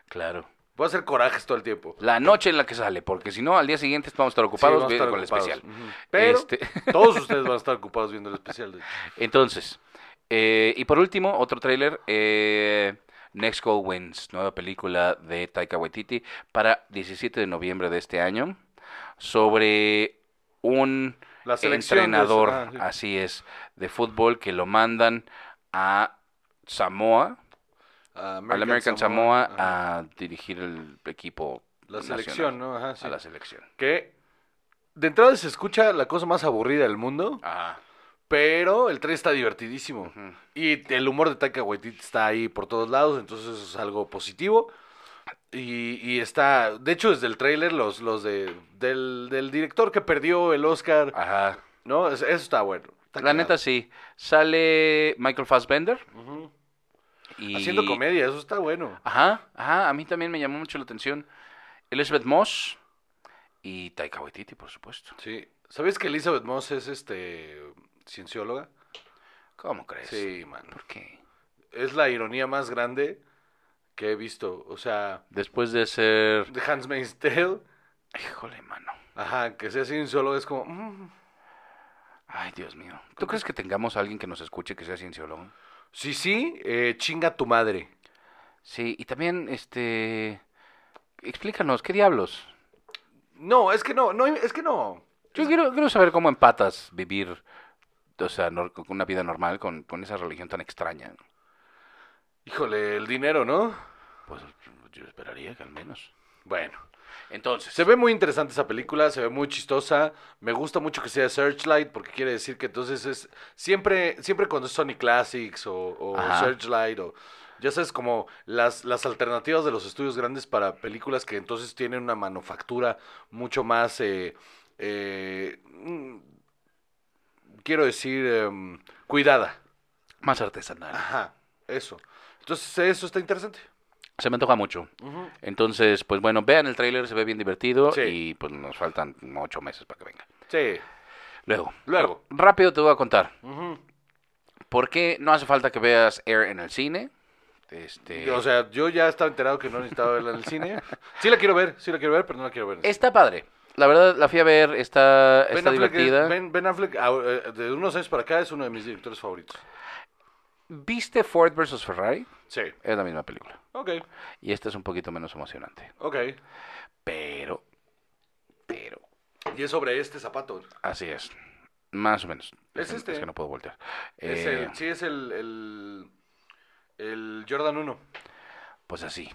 claro.
Voy a hacer corajes todo el tiempo.
La noche en la que sale, porque si no, al día siguiente vamos a estar
Sí,
ocupados
vamos a
viendo
estar
con el especial.
Pero
Este-
todos ustedes van a estar ocupados viendo el especial.
Entonces, eh, y por último, otro tráiler, eh, Next Goal Wins, nueva película de Taika Waititi para 17 de noviembre de este año, sobre un entrenador,
ah, sí.
así es, de fútbol que lo mandan a Samoa,
A
al American Samoa, a dirigir el equipo
La
nacional,
selección, ¿no? Ajá, sí.
a la selección.
Que de entrada se escucha la cosa más aburrida del mundo,
Ajá.
Pero el tren está divertidísimo. Y el humor de Taika Waititi está ahí por todos lados, entonces eso es algo positivo. Y, y está, de hecho, desde el tráiler, los, los de, del, del director que perdió el Oscar,
Ajá.
¿no? Es- Eso está bueno. está
La neta sí. Sale Michael Fassbender. Y...
Haciendo comedia, eso está bueno.
Ajá, ajá, a mí también me llamó mucho la atención. Elizabeth Moss y Taika Waititi, por supuesto.
Sí. ¿Sabes que Elizabeth Moss es este ciencióloga?
¿Cómo crees?
Sí, man.
¿Por qué?
Es la ironía más grande que he visto. O sea,
Después de ser...
The Handmaid's Tale,
Híjole, mano.
ajá, que sea cienciólogo es como... mm,
Ay, Dios mío. ¿Tú crees que tengamos a alguien que nos escuche que sea cienciólogo?
Sí, sí, eh, chinga tu madre.
Sí, y también, este... Explícanos, ¿qué diablos?
No, es que no, no, es que no.
Yo quiero, quiero saber cómo empatas vivir, o sea, con una vida normal con, con esa religión tan extraña.
Híjole, el dinero, ¿no?
Pues yo esperaría que al menos.
Bueno.
Entonces,
Se ve muy interesante esa película, se ve muy chistosa. Me gusta mucho que sea Searchlight porque quiere decir que entonces es siempre siempre cuando es Sony Classics o. Searchlight o ya sabes como las las alternativas de los estudios grandes para películas que entonces tienen una manufactura mucho más eh, eh, quiero decir em, cuidada.
más artesanal.
Ajá, eso. Entonces eso está interesante.
Se me antoja mucho. Entonces, pues bueno, vean el tráiler, se ve bien divertido
Sí.
y pues nos faltan ocho meses para que venga.
Sí.
Luego,
Luego.
rápido te voy a contar. ¿Por qué no hace falta que veas Air en el cine? Este,
O sea, yo ya estaba enterado que no necesitaba verla en el cine. Sí la quiero ver, sí la quiero ver, pero no la quiero ver en el cine.
está padre. La verdad, la fui a ver, está,
Ben
está
Affleck, es-
divertida.
ben, Ben Affleck, ah, eh, de unos años para acá, es uno de mis directores favoritos.
¿Viste Ford vs. Ferrari?
Sí.
Es la misma película.
Ok,
Y esta es un poquito menos emocionante.
ok.
Pero, pero,
Y es sobre este zapato.
así es. Más o menos.
Es este.
que no puedo voltear.
Es
Eh,
el, sí, es el, el, el Jordan 1.
Pues así.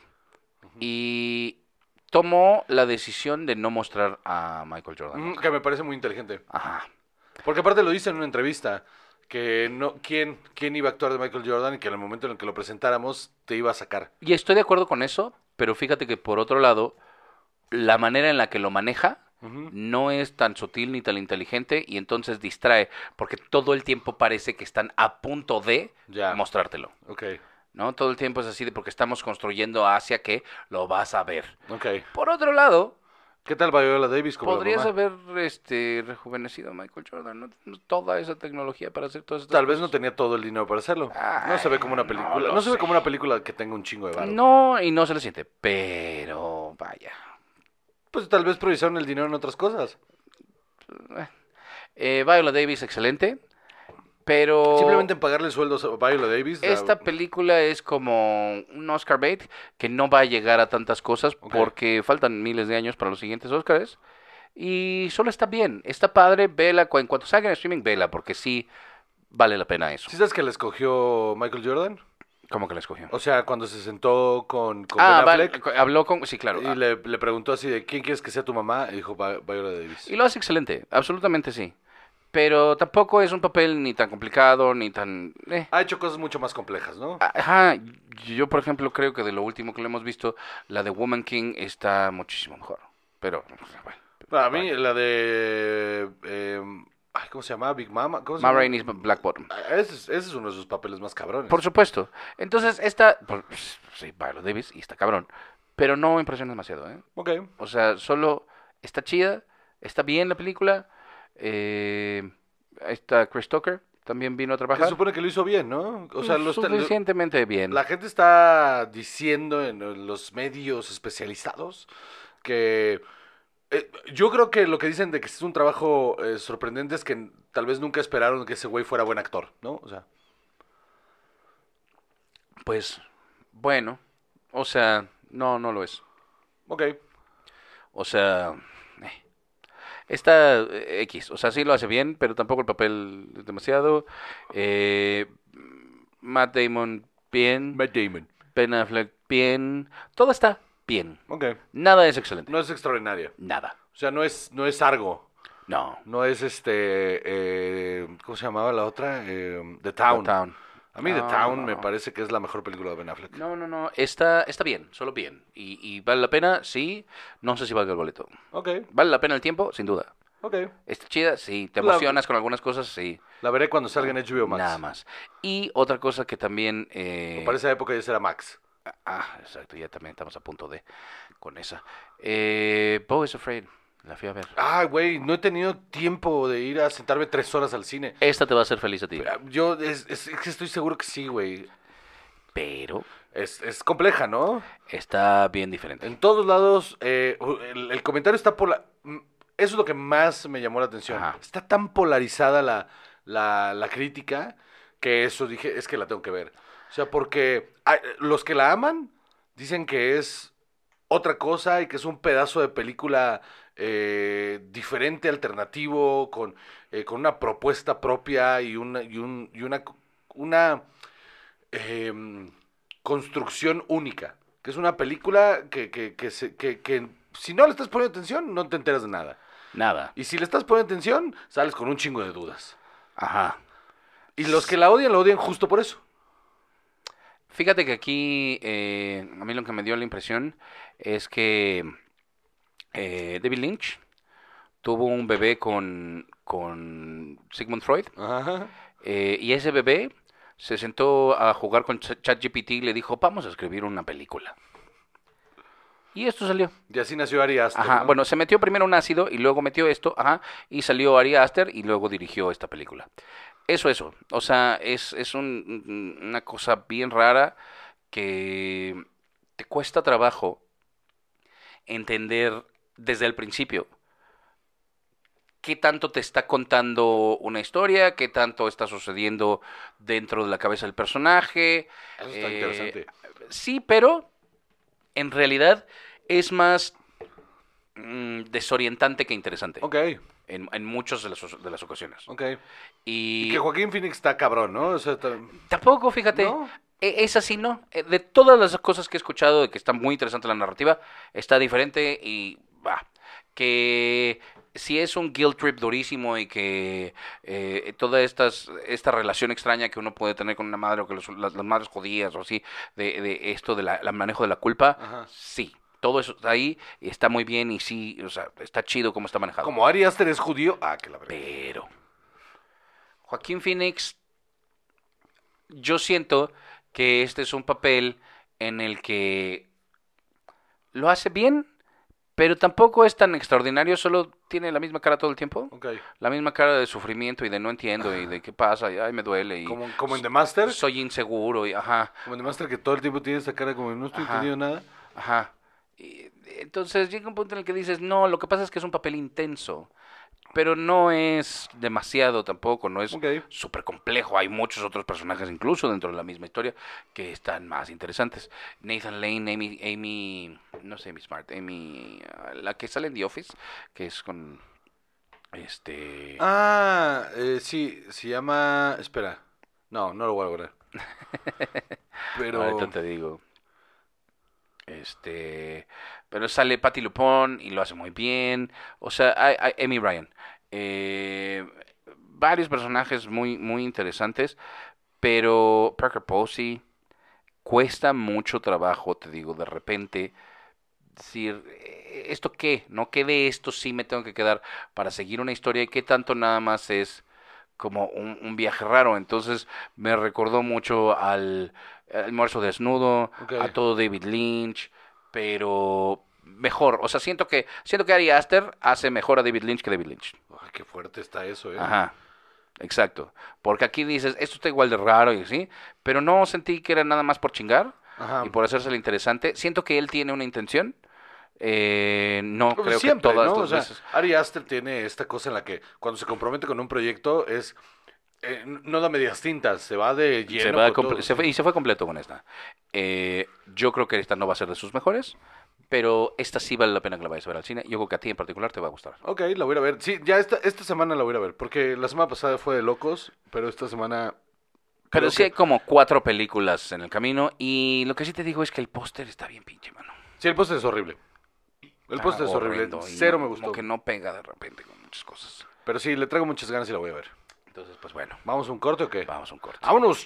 Y tomó la decisión de no mostrar a Michael Jordan.
Mm, que me parece muy inteligente.
Ajá.
Porque aparte lo dice en una entrevista, que no quién, quién iba a actuar de Michael Jordan y que en el momento en el que lo presentáramos te iba a sacar.
Y estoy de acuerdo con eso, pero fíjate que por otro lado, la manera en la que lo maneja no es tan sutil ni tan inteligente y entonces distrae, porque todo el tiempo parece que están a punto de
Ya.
mostrártelo.
Ok,
¿No? Todo el tiempo es así de porque estamos construyendo hacia que lo vas a ver. Por otro lado,
¿Qué tal Viola Davis como la
podrías
mamá?
haber este rejuvenecido a Michael Jordan, ¿no? Toda esa tecnología para hacer todas estas
Tal vez no tenía todo el dinero para hacerlo. No se ve como una película.
no
se ve como una película que tenga un chingo de barro.
No, y no se le siente, pero vaya.
Pues tal vez priorizaron el dinero en otras cosas.
Eh, Viola Davis, excelente. Pero
Simplemente en pagarle sueldos a Viola Davis. la-
esta película es como un Oscar bait que no va a llegar a tantas cosas
Ok.
porque faltan miles de años para los siguientes Oscars. Y solo está bien, está padre, vela. En cuanto salga en streaming, vela, porque sí vale la pena eso.
¿Sí sabes que le escogió Michael Jordan?
¿Cómo que la escogió?
O sea, cuando se sentó con, con
ah,
Ben Affleck
cu- habló con... Sí, claro.
y le, le preguntó así de ¿quién quieres que sea tu mamá? Y dijo "Vi- Viola Davis.
Y lo hace excelente, absolutamente sí. Pero tampoco es un papel ni tan complicado, ni tan... eh.
Ha hecho cosas mucho más complejas, ¿no?
Ajá, yo por ejemplo creo que de lo último que le hemos visto, la de Woman King está muchísimo mejor. Pero, bueno.
Para mí, la de... eh, ay, ¿Cómo se llama? Big Mama. ¿Cómo se
Ma
llama?
Rainey's Black Bottom.
Ah, Ese es, ese es uno de sus papeles más cabrones.
Por supuesto. Entonces, esta... por- sí, Viola Davis y está cabrón. Pero no me impresiona demasiado, ¿eh?
Ok.
O sea, solo está chida, está bien la película. Eh, está Chris Tucker, también vino a
Se
trabajar.
supone que lo hizo bien, ¿no? O sea, lo
suficientemente bien.
la gente está diciendo en, los medios especializados que... eh, yo creo que lo que dicen de que es un trabajo eh, sorprendente es que tal vez nunca esperaron que ese güey fuera buen actor, ¿no? O sea,
Pues, bueno, o sea, no, no lo es.
ok.
O sea, está eh, X. O sea, sí lo hace bien, pero tampoco el papel es demasiado. Eh, Matt Damon, bien.
Matt Damon.
Ben Affleck, bien. Todo está bien.
Ok.
Nada es excelente.
No es extraordinaria.
Nada.
O sea, no es, no es Argo.
No.
No es este... eh, ¿Cómo se llamaba la otra? Eh, The Town.
The Town.
A mí The Town
no,
me parece que es la mejor película de Ben Affleck.
No, no, no. Está, está bien, solo bien. Y, y vale la pena, sí. No sé si valga el boleto.
Ok,
¿Vale la pena el tiempo? Sin duda.
ok.
¿Está chida? Sí. ¿Te
La-
emocionas con algunas cosas? Sí.
La veré cuando salga en HBO Max.
Nada más. Y otra cosa que también... eh,
Para esa época ya será Max.
Ah, exacto, ya también estamos a punto de con esa. Eh, Bo is Afraid, La fui a ver.
Ah, güey, no he tenido tiempo de ir a sentarme tres horas al cine.
Esta te va a hacer feliz a ti.
Yo es, es- es que estoy seguro que sí, güey.
Pero
Es, es compleja, ¿no?
está bien diferente.
En todos lados, eh, el, el comentario está por la... Eso es lo que más me llamó la atención.
Ajá.
Está tan polarizada la, la, la crítica que eso dije, es que la tengo que ver. O sea, porque ah, los que la aman dicen que es otra cosa y que es un pedazo de película eh, diferente, alternativo, con, eh, con una propuesta propia y una, y un, y una, una em, construcción única. Que es una película que, que, que, se- que- que si no le estás poniendo atención, no te enteras de nada.
Nada.
Y si le estás poniendo atención, sales con un chingo de dudas.
Ajá.
Y los que la odian, la odian justo por eso.
Fíjate que aquí eh, a mí lo que me dio la impresión es que eh, David Lynch tuvo un bebé con, con Sigmund Freud
Ajá.
eh, y ese bebé se sentó a jugar con Ch- ChatGPT y le dijo, vamos a escribir una película. Y esto salió.
Y así nació Ari Aster.
Ajá,
¿no?
bueno, se metió primero un ácido y luego metió esto, ajá, y salió Ari Aster y luego dirigió esta película. Eso, eso. O sea, es, es un- un- una cosa bien rara que te cuesta trabajo entender desde el principio qué tanto te está contando una historia, qué tanto está sucediendo dentro de la cabeza del personaje.
Eso está
eh,
interesante.
Sí, pero en realidad es más mm, desorientante que interesante
Ok,
en, en muchas de las, de las ocasiones.
ok.
Y,
Y que Joaquín Phoenix está cabrón, ¿no? O sea, está-
tampoco, fíjate,
¿No?
e- es así, ¿no? Eh, De todas las cosas que he escuchado de que está muy interesante la narrativa, está diferente y va. Que si es un guilt trip durísimo y que eh, toda estas, esta relación extraña que uno puede tener con una madre o que los- las, las madres judías o así, de, de esto del manejo de la culpa,
Ajá.
sí. Todo eso está ahí y está muy bien y sí, o sea, está chido como está manejado.
Como Ari Aster es judío, ah, que la verdad.
Pero Joaquín Phoenix, yo siento que este es un papel en el que lo hace bien, pero tampoco es tan extraordinario, solo tiene la misma cara todo el tiempo. La misma cara de sufrimiento y de no entiendo y de qué pasa, y ay, me duele y
Como, como en The Master.
soy inseguro y ajá,
Como en The Master que todo el tiempo tiene esa cara como no estoy
Ajá.
entendiendo nada.
ajá. Y, entonces llega un punto en el que dices, no, lo que pasa es que es un papel intenso, pero no es demasiado tampoco, no es
Ok.
súper complejo. Hay muchos otros personajes, incluso dentro de la misma historia, que están más interesantes. Nathan Lane, Amy, Amy no sé, Amy Smart, Amy, ah, la que sale en The Office, que es con, este,
Ah, eh, sí, se llama... Espera. No, no lo voy a lograr. Pero...
ahorita te digo, este, pero sale Patty Lupone y lo hace muy bien. O sea, hay- Amy Ryan, eh, varios personajes muy, muy interesantes, pero Parker Posey cuesta mucho trabajo, te digo, de repente decir, eh, ¿esto qué? ¿No? ¿Qué de esto sí me tengo que quedar para seguir una historia y qué tanto nada más es como un, un viaje raro? Entonces me recordó mucho al Almuerzo Desnudo, a todo David Lynch, pero mejor. O sea, siento que siento que Ari Aster hace mejor a David Lynch que David Lynch.
Ay, qué fuerte está eso, ¿eh?
Ajá. Exacto. Porque aquí dices, esto está igual de raro y así, pero no sentí que era nada más por chingar
Ajá.
y por hacerse interesante. Siento que él tiene una intención. Eh, no
Pues
creo
siempre,
que todas
¿no?
las
O sea,
veces.
Ari Aster tiene esta cosa en la que cuando se compromete con un proyecto es... eh, no da medias tintas, se va de lleno
Se va
todo.
se fue- y se fue completo con esta. Eh, yo creo que esta no va a ser de sus mejores, pero esta sí vale la pena que la vayas a ver al cine. Yo creo que a ti en particular te va a gustar.
Ok, la voy a ver. Sí, ya esta, esta semana la voy a ver, porque la semana pasada fue de locos, pero esta semana...
Pero sí
que-
hay como cuatro películas en el camino y lo que sí te digo es que el póster está bien pinche, mano.
Sí, el póster es horrible. El póster es horrible. Cero me gustó.
Como que no pega de repente con muchas cosas.
Pero sí, le traigo muchas ganas y la voy a ver.
Entonces, pues bueno,
¿Vamos a un corte o qué?
vamos a un corte.
¡Vámonos!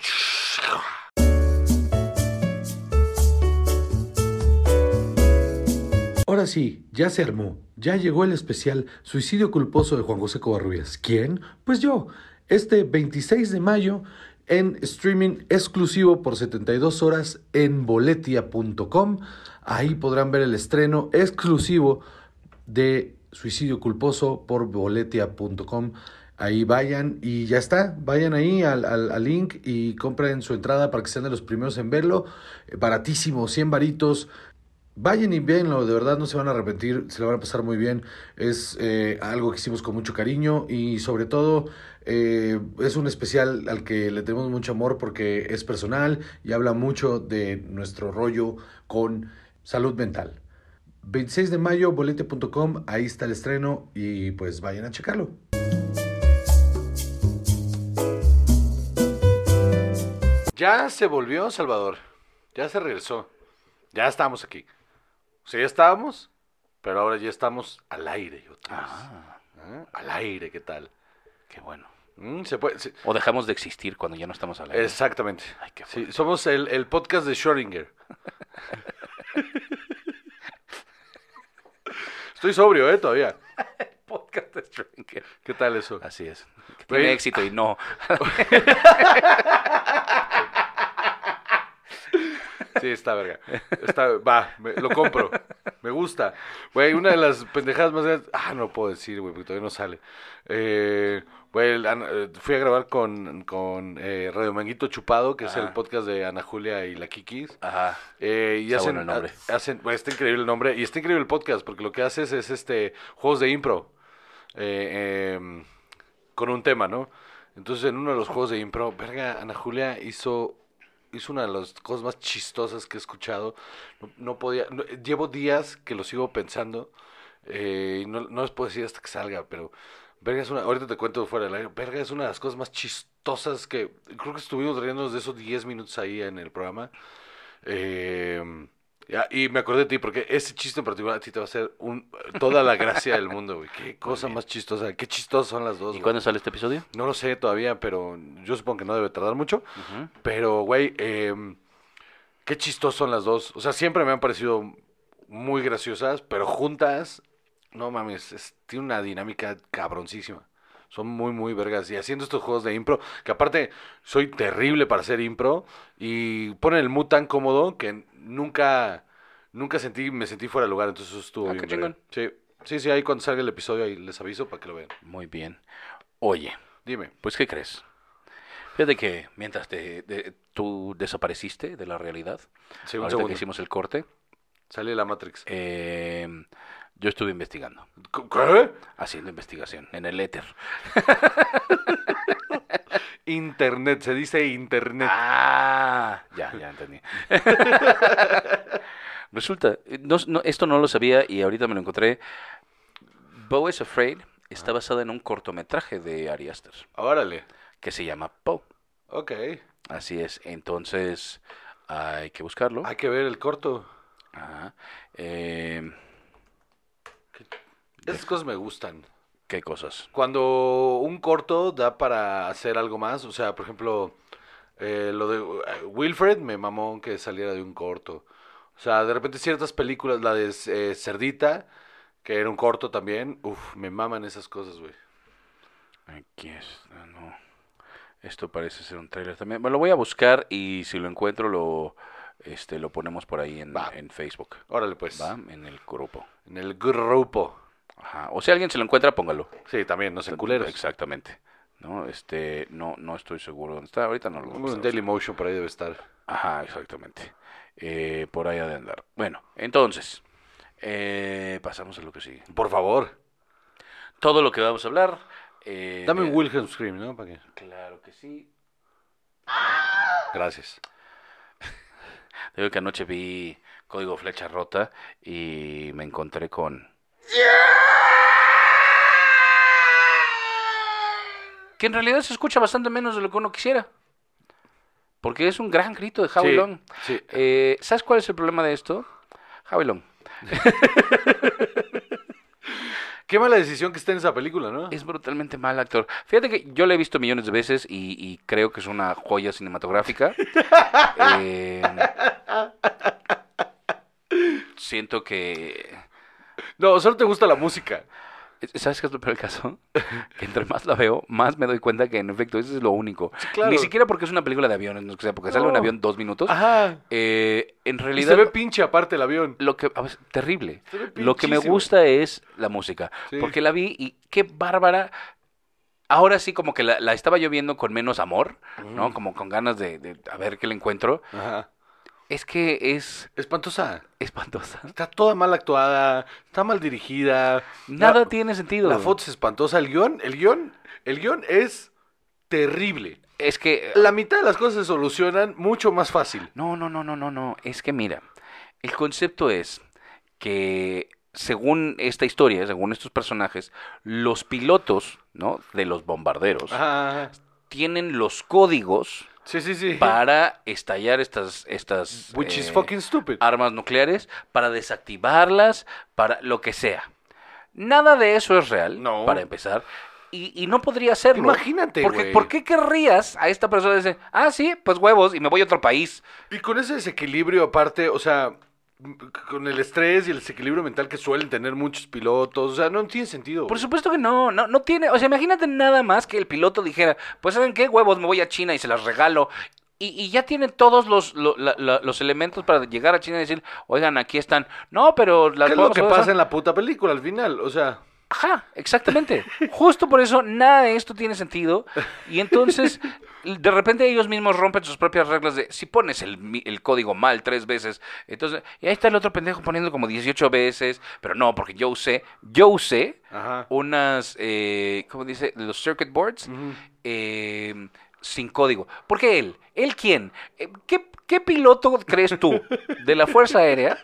Ahora sí, ya se armó. Ya llegó el especial Suicidio culposo de Juan José Covarrubias. ¿Quién? Pues yo. Este 26 de mayo en streaming exclusivo por 72 horas en boletia.com. Ahí podrán ver el estreno exclusivo de Suicidio Culposo por boletia.com. Ahí vayan y ya está. Vayan ahí al, al- al link y compren su entrada para que sean de los primeros en verlo. Eh, Baratísimo, 100 varitos. Vayan y véanlo, de verdad no se van a arrepentir, se lo van a pasar muy bien. Es eh, algo que hicimos con mucho cariño y sobre todo eh, es un especial al que le tenemos mucho amor porque es personal y habla mucho de nuestro rollo con salud mental. 26 de mayo, bolete.com, ahí está el estreno y pues vayan a checarlo.
Ya se volvió, Salvador. Ya se regresó. Ya estamos aquí. O sea, ya estábamos, pero ahora ya estamos al aire vez. ¿Eh? Al aire, ¿qué tal?
Qué bueno.
Mm, se puede, se-
O dejamos de existir cuando ya no estamos al aire.
Exactamente.
Ay, qué
Sí, somos el, el podcast de Schrödinger. Estoy sobrio, ¿eh? Todavía.
podcast de Stringer.
¿Qué tal eso?
Así es. Que tiene éxito y no.
Sí, está verga. Está, va, me- lo compro. Me gusta. Güey, una de las pendejadas más grandes. Ah, no lo puedo decir, güey, porque todavía no sale. Eh, güey, eh, fui a grabar con, con eh, Radio Manguito Chupado, que es el podcast de Ana Julia y la Kikis.
Ajá.
Eh, y
Está
hacen,
bueno el nombre.
ha- hacen, está increíble el nombre y está increíble el podcast porque lo que haces es este juegos de impro em, con un tema, ¿no? Entonces en uno de los juegos de impro, verga, Ana Julia hizo hizo una de las cosas más chistosas que he escuchado. No, podía, llevo días que lo sigo pensando eh, y no, no les puedo decir hasta que salga, pero verga es una, ahorita te cuento fuera del aire, verga es una de las cosas más chistosas que creo que estuvimos riéndonos de esos 10 minutos ahí en el programa. Eh, ya, y me acordé de ti porque ese chiste en particular a ti te va a hacer un, toda la gracia del mundo, güey. Qué cosa más chistosa, qué chistosas son las dos.
¿Y
güey.
cuándo sale este episodio?
No lo sé todavía, pero yo supongo que no debe tardar mucho. Pero, güey, em, qué chistosas son las dos. O sea, siempre me han parecido muy graciosas, pero juntas, no mames, es- tiene una dinámica cabroncísima. Son muy, muy vergas. Y haciendo estos juegos de impro, que aparte soy terrible para hacer impro, y ponen el mood tan cómodo que nunca, nunca sentí, me sentí fuera de lugar. Entonces estuvo
Ah,
bien.
qué.
Sí, sí, sí, ahí cuando salga el episodio ahí les aviso para que lo vean.
Muy bien. Oye,
Dime.
pues ¿qué crees? Fíjate que mientras te, de- tú desapareciste de la realidad,
Sí, un
ahorita que hicimos el corte,
Sale la Matrix.
eh, yo estuve investigando,
¿Qué?
haciendo investigación en el éter.
Internet, se dice internet.
Ah, ya, ya entendí. Resulta, no- no, esto no lo sabía y ahorita me lo encontré. Bo is Afraid está basada en un cortometraje de Ari Aster
Órale.
que se llama Poe.
Ok.
Así es, entonces hay que buscarlo.
Hay que ver el corto.
Ajá. Eh,
Esas cosas me gustan.
¿Qué cosas?
Cuando un corto da para hacer algo más, o sea, por ejemplo, eh, lo de eh, Wilfred me mamó que saliera de un corto. O sea, de repente ciertas películas, la de eh, Cerdita, que era un corto también, uff, me maman esas cosas, güey.
Aquí es, no. Esto parece ser un trailer también. Me lo voy a buscar y si lo encuentro lo, este, lo ponemos por ahí en, en Facebook.
Órale, pues.
¿Va? En el grupo.
En el grupo.
Ajá. O si alguien se lo encuentra, póngalo.
Sí, también, no sean culeros.
Exactamente. No, este, no, no estoy seguro dónde está. Ahorita no lo vamos a
Un Daily Motion por ahí debe estar.
Ajá, exactamente. Eh, por ahí ha de andar. Bueno, entonces, eh, pasamos a lo que sigue.
Por favor.
Todo lo que vamos a hablar. eh,
Dame un Wilhelm Scream, ¿no? ¿Para qué?
Claro que sí.
Gracias.
Digo que anoche vi Código Flecha Rota y me encontré con... Que en realidad se escucha bastante menos de lo que uno quisiera. Porque es un gran grito de
Sí, sí.
Eh, ¿Sabes cuál es el problema de esto? Long.
Qué mala decisión que esté en esa película, ¿no?
Es brutalmente mal actor. Fíjate que yo lo he visto millones de veces y, y creo que es una joya cinematográfica. Eh, siento que...
No, solo te gusta la música.
¿Sabes qué es lo peor del caso? Que entre más la veo, más me doy cuenta que en efecto eso es lo único.
claro.
Ni siquiera porque es una película de aviones, no sea porque sale un avión dos minutos.
Ajá.
Eh, en
Y
realidad,
se ve pinche aparte el avión.
lo que a terrible.
Se ve
Lo que me gusta es la música,
Sí.
porque la vi y qué bárbara. Ahora sí como que la, la estaba yo viendo con menos amor, ¿no?
Ujú.
Como con ganas de, de a ver qué le encuentro.
Ajá.
Es que es
Espantosa.
espantosa.
Está toda mal actuada, está mal dirigida.
Nada
La-
tiene sentido.
La foto es espantosa. El guion, el guion, el guion es terrible.
Es que
La mitad de las cosas se solucionan mucho más fácil.
No, no, no, no, no, no. Es que mira, el concepto es que según esta historia, según estos personajes, los pilotos, ¿no? De los bombarderos
Ajá.
tienen los códigos
Sí, sí, sí.
para estallar estas, estas
Which is
eh,
fucking stupid.
armas nucleares, para desactivarlas, para lo que sea. Nada de eso es real,
No.
para empezar. Y, y no podría serlo.
Imagínate,
porque. ¿Por qué querrías a esta persona decir, ah, sí, pues huevos, y me voy a otro país?
Y con ese desequilibrio aparte, o sea, con el estrés y el desequilibrio mental que suelen tener muchos pilotos, o sea, no tiene sentido.
Por supuesto que no, no, no tiene, o sea, imagínate nada más que el piloto dijera, pues ¿saben qué? Huevos, me voy a China y se las regalo. Y, y ya tiene todos los, lo- la- la- los elementos para llegar a China y decir, oigan, aquí están. No, pero las
¿Qué es lo que
usar".
pasa en la puta película al final? O sea,
Ajá, exactamente. Justo por eso nada de esto tiene sentido. Y entonces, de repente ellos mismos rompen sus propias reglas de si pones el, el código mal tres veces, entonces, y ahí está el otro pendejo poniendo como 18 veces, pero no, porque yo usé, yo usé
ajá.
unas, eh, ¿cómo dice? Los circuit boards eh, sin código. ¿Por qué él? ¿Él quién? Eh, ¿Qué, qué piloto crees tú de la Fuerza Aérea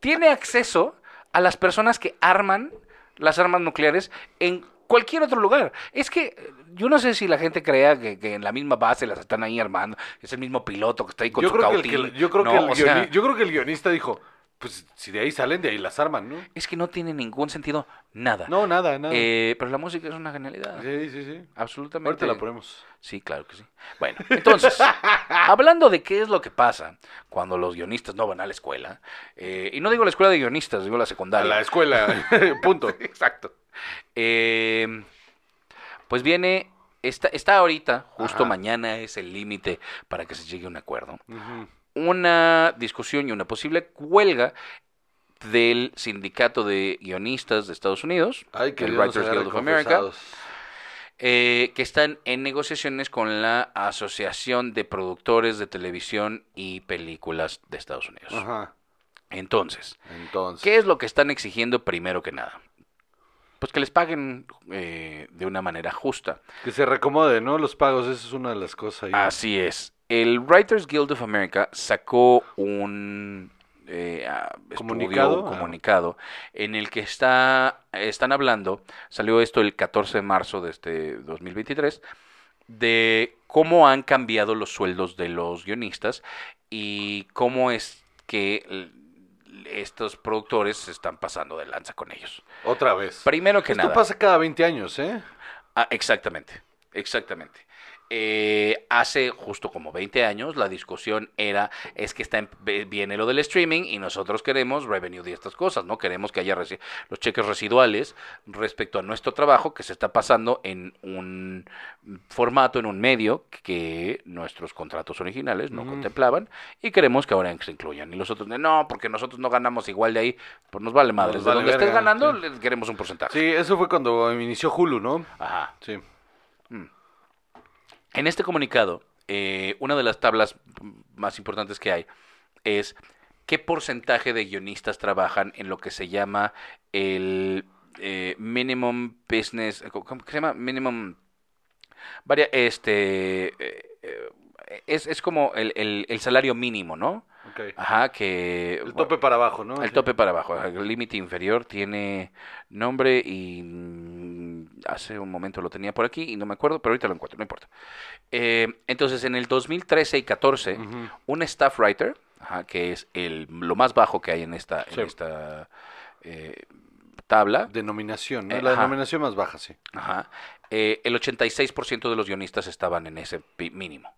tiene acceso a las personas que arman las armas nucleares en cualquier otro lugar? Es que eh, yo no sé si la gente crea que, que en la misma base las están ahí armando, es el mismo piloto que está ahí con
Yo
su
creo, que el, que
cautín.
el- yo, creo
No,
que el
o sea,
guioni- yo creo que el guionista dijo, pues si de ahí salen, de ahí las arman, ¿no?
es que no tiene ningún sentido nada.
No, nada, nada.
Eh, pero la música es una genialidad.
sí, sí, sí.
Absolutamente.
Ahorita la ponemos.
Sí, claro que sí. Bueno, entonces, hablando de qué es lo que pasa cuando los guionistas no van a la escuela, eh, y no digo la escuela de guionistas, digo la
A
secundaria.
la escuela, punto.
Exacto. Eh, pues viene, está, está ahorita, justo
Ajá.
mañana es el límite para que se llegue a un acuerdo. Una discusión y una posible huelga del sindicato de guionistas de Estados Unidos,
Ay, que
el Writers Guild of America, eh, que están en negociaciones con la Asociación de Productores de Televisión y Películas de Estados Unidos.
Ajá.
Entonces,
Entonces.
¿qué es lo que están exigiendo primero que nada? Pues que les paguen eh, de una manera justa.
Que se recomode, ¿no? Los pagos, esa es una de las cosas ahí.
Así es. El Writers Guild of America sacó un eh, ah, estudio,
¿Comunicado?
un
Ah.
comunicado en el que está, están hablando, salió esto el 14 de marzo de este 2023, de cómo han cambiado los sueldos de los guionistas y cómo es que estos productores se están pasando de lanza con ellos.
Otra vez.
Primero que
Esto
nada.
pasa cada 20 años, ¿eh?
Ah, exactamente, exactamente. Eh, hace justo como 20 años la discusión era, es que está en- viene lo del streaming y nosotros queremos revenue de estas cosas, ¿no? Queremos que haya los cheques residuales respecto a nuestro trabajo que se está pasando en un formato, en un medio que nuestros contratos originales no contemplaban y queremos que ahora se incluyan. Y los otros, no, porque nosotros no ganamos igual de ahí, pues nos vale madres.
Nos
de donde estés ganando,
sí.
les queremos un porcentaje.
Sí, eso fue cuando inició Hulu, ¿no?
Ajá.
Sí.
En este comunicado, eh, una de las tablas más importantes que hay es qué porcentaje de guionistas trabajan en lo que se llama el eh, minimum business, ¿cómo cómo se llama? Minimum, varia, este, eh, eh, es, es como el, el- el salario mínimo, ¿no?
Ok.
Ajá, que...
El tope para abajo, ¿no?
El tope para abajo, el límite inferior tiene nombre y hace un momento lo tenía por aquí y no me acuerdo, pero ahorita lo encuentro, no importa. Eh, entonces, en el 2013 y 14,
Ujú.
un staff writer, ajá, que es el, lo más bajo que hay en esta, en esta eh, tabla,
Denominación, ¿no?
Eh,
la
ajá.
denominación más baja, sí.
ajá, eh, el 86% de los guionistas estaban en ese mínimo.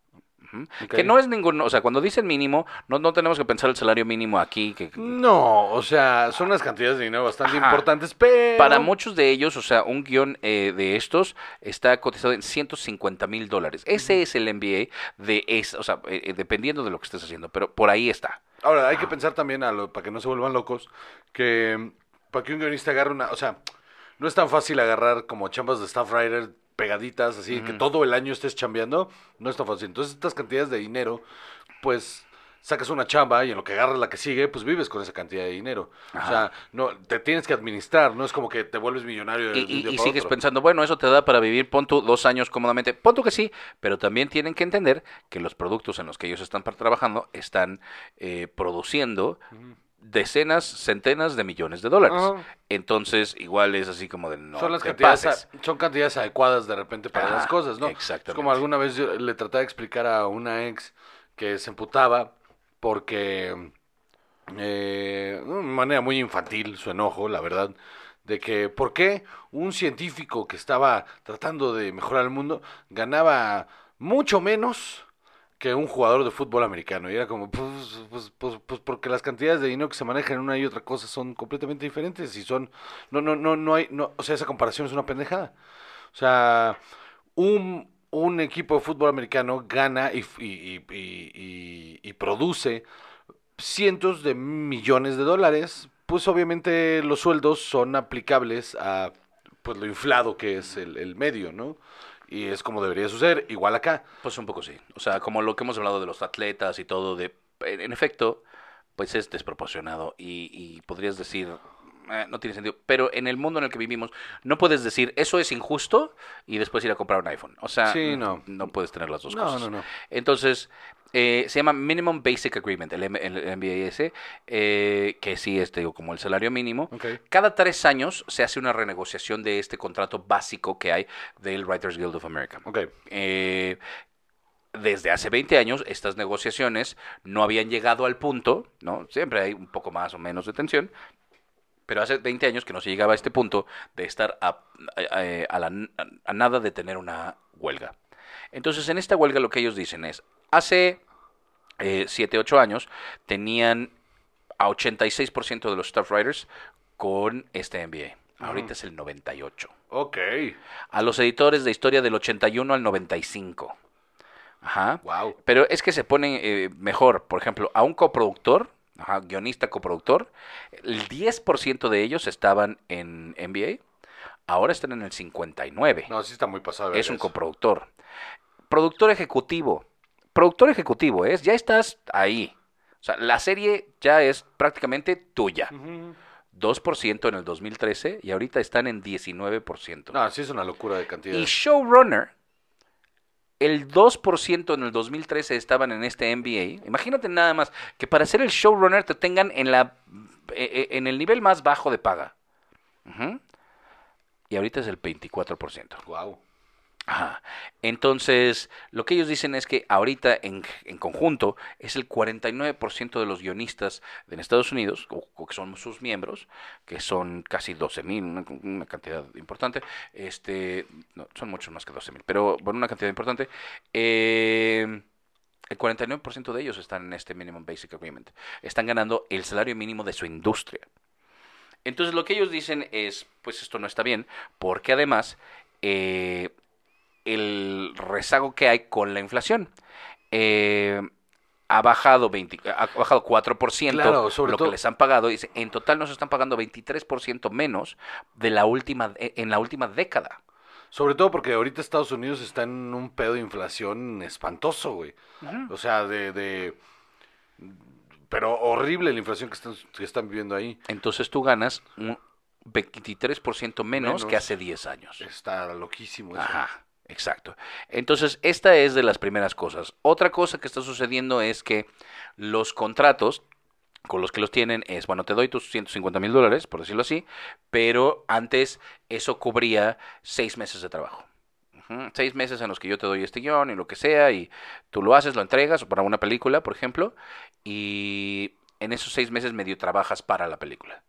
Que no es ningún, o sea, cuando dicen mínimo, no, no tenemos que pensar el salario mínimo aquí, que,
No, o sea, son unas cantidades de dinero bastante
Ajá.
importantes, pero...
para muchos de ellos, o sea, un guion eh, de estos está cotizado en 150 mil dólares. Ese es el MBA de, es, o sea, eh, eh, dependiendo de lo que estés haciendo, pero por ahí está.
Ahora, hay que pensar también, a lo, para que no se vuelvan locos, que mm, para que un guionista agarre una... O sea, no es tan fácil agarrar como chambas de staff writer pegaditas, así, que todo el año estés chambeando, no es tan fácil. Entonces, estas cantidades de dinero, pues sacas una chamba y en lo que agarras la que sigue, pues vives con esa cantidad de dinero. O sea, no te tienes que administrar, no es como que te vuelves millonario
Y,
de
y- y sigues
otro.
pensando, bueno, eso te da para vivir, pon tú dos años cómodamente. Pon tú que sí, pero también tienen que entender que los productos en los que ellos están trabajando están eh, produciendo decenas, centenas de millones de dólares. Entonces, igual es así como de no
son las cantidades,
pases.
son cantidades adecuadas de repente para las cosas, ¿no?
exactamente.
Es como alguna vez yo le traté de explicar a una ex que se emputaba porque eh, de una manera muy infantil su enojo, la verdad, de que por qué un científico que estaba tratando de mejorar el mundo ganaba mucho menos que un jugador de fútbol americano. Y era como, pues, pues, pues, pues porque las cantidades de dinero que se manejan en una y otra cosa son completamente diferentes y son, no, no, no, no hay, no, o sea, esa comparación es una pendejada. O sea, un, un equipo de fútbol americano gana y, y- y produce cientos de millones de dólares, pues obviamente los sueldos son aplicables a pues lo inflado que es el, el medio, ¿no? Y es como debería suceder, igual acá.
Pues un poco sí. O sea, como lo que hemos hablado de los atletas y todo, de, en efecto, pues es desproporcionado y, y podrías decir, eh, no tiene sentido. Pero en el mundo en el que vivimos, no puedes decir, eso es injusto y después ir a comprar un iPhone. O sea,
Sí, no.
no puedes tener las dos
No,
cosas.
no.
Entonces, eh, se llama Minimum Basic Agreement, el, M- el MBAS, eh, que sí es, te digo, como el salario mínimo. Cada tres años se hace una renegociación de este contrato básico que hay del Writers Guild of America. Desde hace 20 años estas negociaciones no habían llegado al punto, ¿no? Siempre hay un poco más o menos de tensión, pero hace 20 años que no se llegaba a este punto de estar a, a- a la- a nada de tener una huelga. Entonces, en esta huelga lo que ellos dicen es, hace 7, 8 años tenían a 86% de los staff writers con este MBA. Ahorita es el 98
Ok.
a los editores de historia del 81 al 95. Ajá.
Wow.
Pero es que se pone eh, mejor, por ejemplo, a un coproductor, ajá, guionista coproductor, el 10% de ellos estaban en NBA, ahora están en el 59.
No, sí está muy pasado.
es un
eso.
coproductor. Productor ejecutivo. Productor ejecutivo, es, ya estás ahí. O sea, la serie ya es prácticamente tuya.
Ujú.
2% en el 2013 y ahorita están en 19%.
No, sí es una locura de cantidad.
Y showrunner, el 2% en el 2013 estaban en este NBA. Imagínate nada más que para ser el showrunner te tengan en la eh, eh, en el nivel más bajo de paga. Y ahorita es el 24%.
Wow.
Ajá. Entonces, lo que ellos dicen es que ahorita en, en conjunto es el 49% de los guionistas en Estados Unidos, o, que son sus miembros, que son casi 12 mil, una, cantidad importante, este, son muchos más que 12 mil, pero bueno, una cantidad importante. eh, el 49% de ellos están en este Minimum Basic Agreement. Están ganando el salario mínimo de su industria. Entonces lo que ellos dicen es, pues esto no está bien, porque además eh, el rezago que hay con la inflación eh, ha bajado 20, ha bajado 4%
Claro, sobre
lo
todo-
que les han pagado. Dice, en total nos están pagando 23% menos de la última en la última década.
Sobre todo porque ahorita Estados Unidos está en un pedo de inflación espantoso, güey. O sea, de, de... Pero horrible la inflación que están, que están viviendo ahí.
Entonces tú ganas un 23% menos,
Menos.
que hace 10 años.
Está loquísimo eso.
Ajá, exacto. Entonces, esta es de las primeras cosas. Otra cosa que está sucediendo es que los contratos con los que los tienen es, bueno, te doy tus 150 mil dólares, por decirlo así, pero antes eso cubría seis meses de trabajo. Seis meses en los que yo te doy este guion y lo que sea, y tú lo haces, lo entregas para una película, por ejemplo, y en esos seis meses medio trabajas para la película.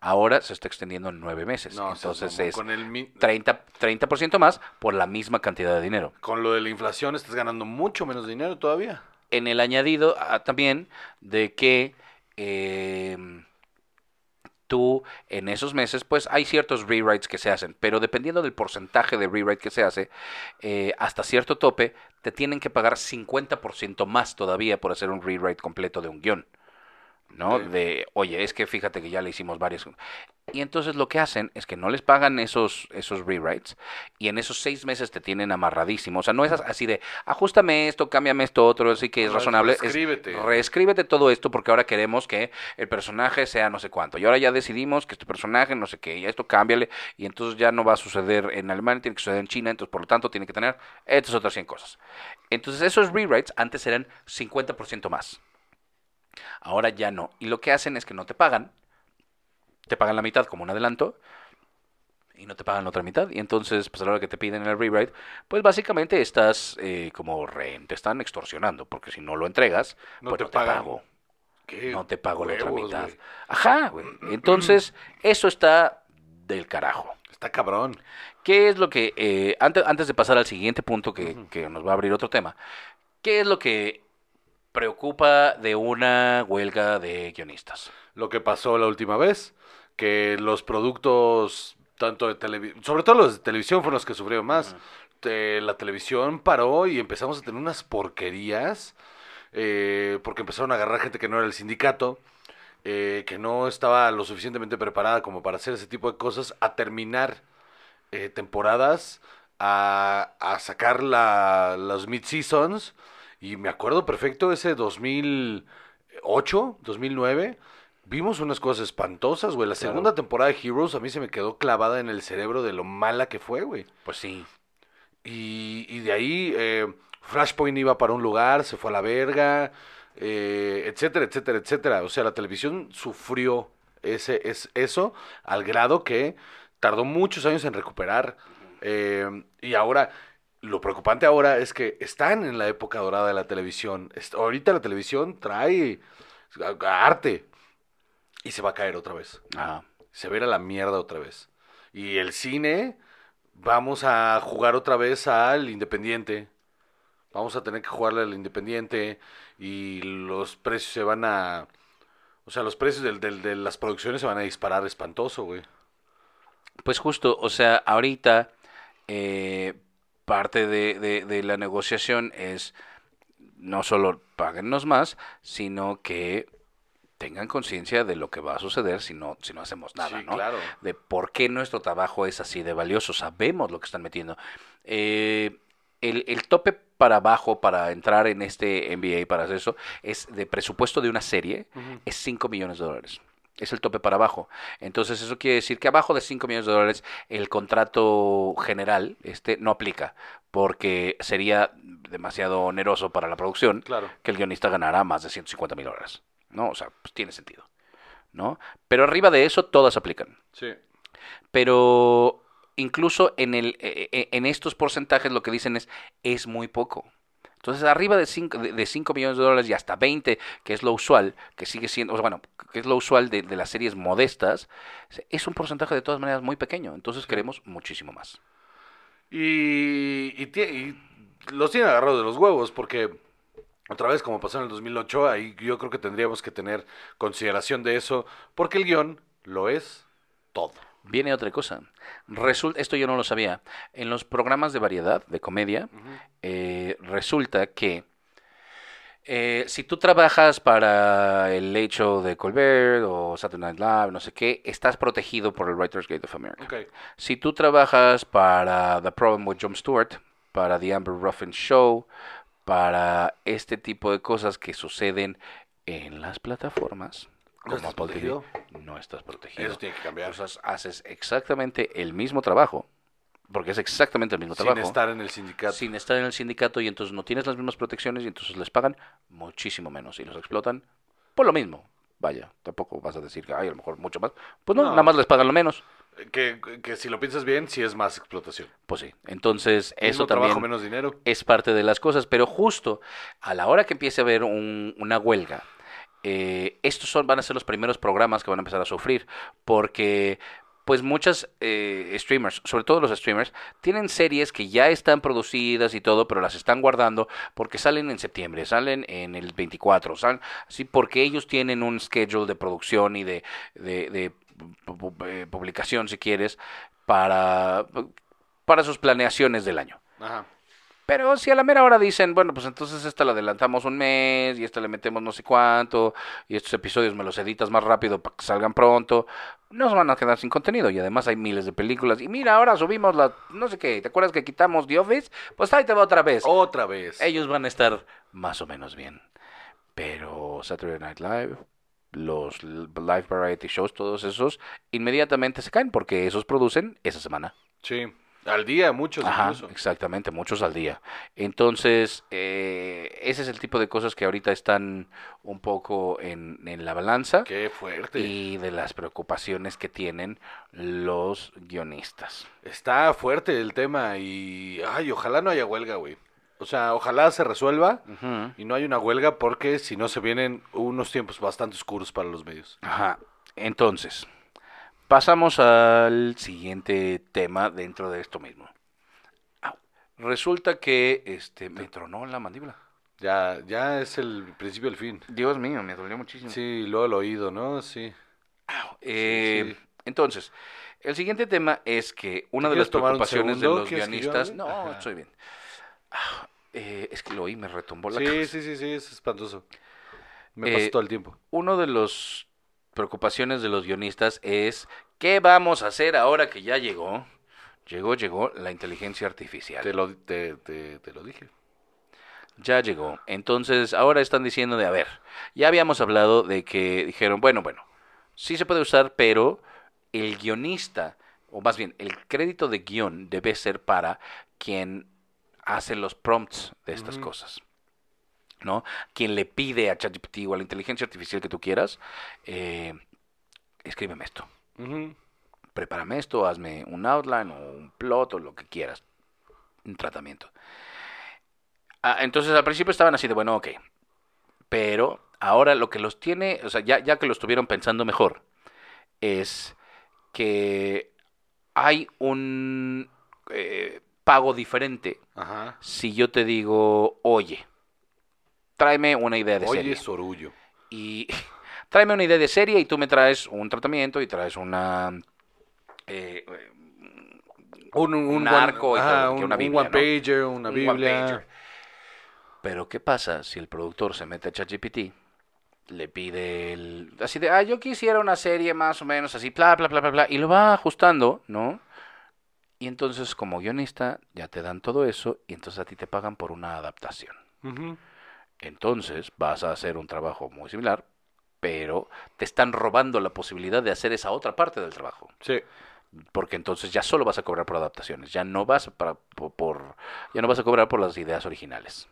Ahora se está extendiendo en nueve meses.
No,
Entonces es
con el mi-
30, 30% más por la misma cantidad de dinero.
con lo de la inflación estás ganando mucho menos dinero todavía.
En el añadido ah, también de que em, tú en esos meses, pues hay ciertos rewrites que se hacen, pero dependiendo del porcentaje de rewrite que se hace, eh, hasta cierto tope, te tienen que pagar 50% más todavía por hacer un rewrite completo de un guion. ¿No? De, oye, es que fíjate que ya le hicimos varios. Y entonces lo que hacen es que no les pagan esos, esos rewrites y en esos seis meses te tienen amarradísimo. O sea, no es así de, ajustame esto, cámbiame esto, otro, así que es razonable. Es,
reescríbete.
reescríbete todo esto porque ahora queremos que el personaje sea no sé cuánto. Y ahora ya decidimos que este personaje no sé qué, y esto cámbiale. Y entonces ya no va a suceder en Alemania, tiene que suceder en China, entonces por lo tanto tiene que tener estas otras 100 cosas. Entonces esos rewrites antes eran 50% más. Ahora ya no. Y lo que hacen es que no te pagan. Te pagan la mitad como un adelanto. Y no te pagan la otra mitad. Y entonces, pues a la hora que te piden el rewrite, pues básicamente estás eh, como rehén. Te están extorsionando. Porque si no lo entregas,
No
pues
te
no te
pagan.
pago.
¿Qué
No te pago la otra mitad. Ajá, güey. Entonces, eso está del carajo.
Está cabrón.
¿Qué es lo que, eh, antes, antes de pasar al siguiente punto que, que nos va a abrir otro tema, qué es lo que preocupa de una huelga de guionistas?
Lo que pasó la última vez, que los productos, tanto de televisión, sobre todo los de televisión fueron los que sufrieron más. La televisión paró y empezamos a tener unas porquerías, eh, porque empezaron a agarrar gente que no era el sindicato, eh, que no estaba lo suficientemente preparada como para hacer ese tipo de cosas, a terminar eh, temporadas, a, a sacar la, los mid-seasons. Y me acuerdo perfecto ese 2008, 2009. Vimos unas cosas espantosas, güey. La
Claro.
segunda temporada de Heroes a mí se me quedó clavada en el cerebro de lo mala que fue, güey.
Pues sí.
Y, y de ahí eh, Flashpoint iba para un lugar, se fue a la verga, eh, etcétera, etcétera, etcétera. O sea, la televisión sufrió ese, es, eso al grado que tardó muchos años en recuperar. eh, y ahora, lo preocupante ahora es que están en la época dorada de la televisión. Ahorita la televisión trae arte y se va a caer otra vez
Ah,
se va a ir a la mierda otra vez. Y el cine, vamos a jugar otra vez al Independiente. Vamos a tener que jugarle al Independiente y los precios se van a... O sea, los precios del- del- de las producciones se van a disparar espantoso, güey.
Pues justo, o sea, ahorita eh, parte de, de- de la negociación es no solo páguennos más, sino que tengan conciencia de lo que va a suceder si no, si no hacemos nada,
Sí,
¿no?
claro.
De por qué nuestro trabajo es así de valioso, sabemos lo que están metiendo. Eh, el, el tope para abajo para entrar en este NBA, para hacer eso, es de presupuesto de una serie, es 5 millones de dólares. Es el tope para abajo. Entonces eso quiere decir que abajo de 5 millones de dólares el contrato general este, no aplica, porque sería demasiado oneroso para la producción
Claro.
que el guionista ganara más de 150 mil dólares. ¿No? O sea, pues tiene sentido. ¿No? Pero arriba de eso todas aplican
Sí.
pero incluso en, el, eh, eh, en estos porcentajes lo que dicen es, es muy poco. Entonces, arriba de 5 de, de cinco millones de dólares y hasta 20, que es lo usual, que sigue siendo, o sea, bueno, que es lo usual de, de las series modestas, es un porcentaje de todas maneras muy pequeño. Entonces, queremos muchísimo más.
Y, y, tie- y los tienen agarrados de los huevos porque otra vez como pasó en el 2008, ahí yo creo que tendríamos que tener consideración de eso porque el guion lo es todo.
Viene otra cosa. Resulta, esto yo no lo sabía. En los programas de variedad, de comedia, eh, resulta que eh, si tú trabajas para el Show de Colbert o Saturday Night Live, no sé qué, estás protegido por el Writers Guild of America. Si tú trabajas para The Problem with Jon Stewart, para The Amber Ruffin Show, para este tipo de cosas que suceden en las plataformas,
No
como
estás protegido.
no estás protegido.
Eso tiene que cambiar.
Entonces haces exactamente el mismo trabajo, porque es exactamente el mismo
Sin
trabajo,
estar en el sindicato.
sin estar en el sindicato y entonces no tienes las mismas protecciones y entonces les pagan muchísimo menos y los explotan por lo mismo. Vaya, tampoco vas a decir que hay a lo mejor mucho más. Pues no,
No.
nada más les pagan lo menos.
Que, que si lo piensas bien, sí es más explotación.
Pues sí. Entonces, eso
trabajo,
también
menos dinero.
es parte de las cosas, pero justo a la hora que empiece a haber un- una huelga eh, estos son, van a ser los primeros programas que van a empezar a sufrir, porque pues muchas eh, streamers, sobre todo los streamers, tienen series que ya están producidas y todo, pero las están guardando porque salen en septiembre, salen en el 24, salen así porque ellos tienen un schedule de producción y de, de, eh, publicación, si quieres, para, para sus planeaciones del año.
Ajá.
Pero si a la mera hora dicen, bueno, pues entonces esta la adelantamos un mes y esta le metemos no sé cuánto y estos episodios me los editas más rápido para que salgan pronto, nos van a quedar sin contenido y además hay miles de películas. Y mira, ahora subimos la, no sé qué, ¿te acuerdas que quitamos The Office? Pues ahí te va otra vez.
Otra vez.
Ellos van a estar más o menos bien. Pero Saturday Night Live, los live variety shows, todos esos, inmediatamente se caen porque esos producen esa semana.
Sí. Al día, muchos
Ajá,
incluso.
exactamente, muchos al día. Entonces, eh, ese es el tipo de cosas que ahorita están un poco en, en la balanza
Qué fuerte.
y de las preocupaciones que tienen los guionistas.
Está fuerte el tema y. Ay, ojalá no haya huelga, güey. O sea, ojalá se resuelva y no hay una huelga porque si no se vienen unos tiempos bastante oscuros para los medios.
Ajá. Entonces, pasamos al siguiente tema dentro de esto mismo. Au. Resulta que este me tronó la mandíbula.
Ya, ya es el principio del fin.
Dios mío, me dolió muchísimo.
Sí, luego el oído, ¿no? Sí.
Eh,
sí.
Entonces, el siguiente tema es que una
¿Te
de las preocupaciones de los
¿Quieres que yo
guionistas. No,
Ajá.
estoy bien. Ah, eh, es que lo oí, me retumbó la
Sí,
cabeza.
sí, sí, sí, es espantoso. Me
Eh,
pasa todo el tiempo.
Uno de los preocupaciones de los guionistas es ¿qué vamos a hacer ahora que ya llegó? Llegó, llegó la inteligencia artificial.
Te lo, te, te, te lo dije.
Ya llegó. Entonces, ahora están diciendo de, a ver, ya habíamos hablado de que dijeron, bueno, bueno, sí se puede usar, pero el guionista, o más bien, el crédito de guion debe ser para quien hace los prompts de estas cosas. ¿No? Quien le pide a ChatGPT o a la inteligencia artificial que tú quieras, eh, escríbeme esto,
Ujú.
prepárame esto, hazme un outline o un plot o lo que quieras, un tratamiento. Ah, entonces al principio estaban así de, bueno, ok. Pero ahora lo que los tiene, o sea, ya, ya que lo estuvieron pensando mejor, es que hay un eh, pago diferente
Ajá.
si yo te digo, oye, tráeme una idea de
Oye,
serie.
Sorullo.
Y tráeme una idea de serie y tú me traes un tratamiento y traes una... eh,
Un, un,
Un
one-
arco y todo, que
un,
una
un one
¿no?
pager, una
un
Biblia.
Pero ¿qué pasa si el productor se mete a ChatGPT? Le pide el... Así de, ah, yo quisiera una serie más o menos así, bla, bla, bla, bla, bla. Y lo va ajustando, ¿no? Y entonces como guionista ya te dan todo eso y entonces a ti te pagan por una adaptación. Entonces vas a hacer un trabajo muy similar, pero te están robando la posibilidad de hacer esa otra parte del trabajo.
Sí.
Porque entonces ya solo vas a cobrar por adaptaciones, ya no vas para, por, por- ya no vas a cobrar por las ideas originales.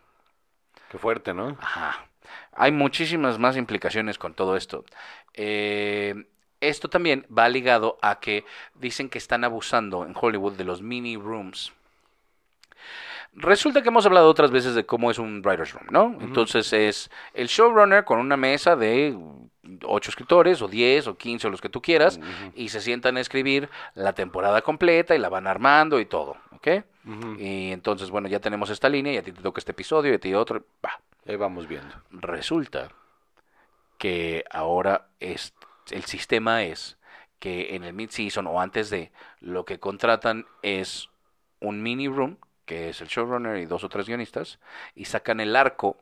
Qué fuerte, ¿no?
Ajá. Hay muchísimas más implicaciones con todo esto. Eh, esto también va ligado a que dicen que están abusando en Hollywood de los mini rooms. Resulta que hemos hablado otras veces de cómo es un writer's room, ¿no? Entonces es el showrunner con una mesa de ocho escritores, o 10, o 15, o los que tú quieras, y se sientan a escribir la temporada completa y la van armando y todo, ¿ok? Y entonces, bueno, ya tenemos esta línea y a ti te toca este episodio y a ti otro. Va.
Ahí vamos viendo.
Resulta que ahora es, el sistema es que en el mid-season o antes de, lo que contratan es un mini room, que es el showrunner y dos o tres guionistas, y sacan el arco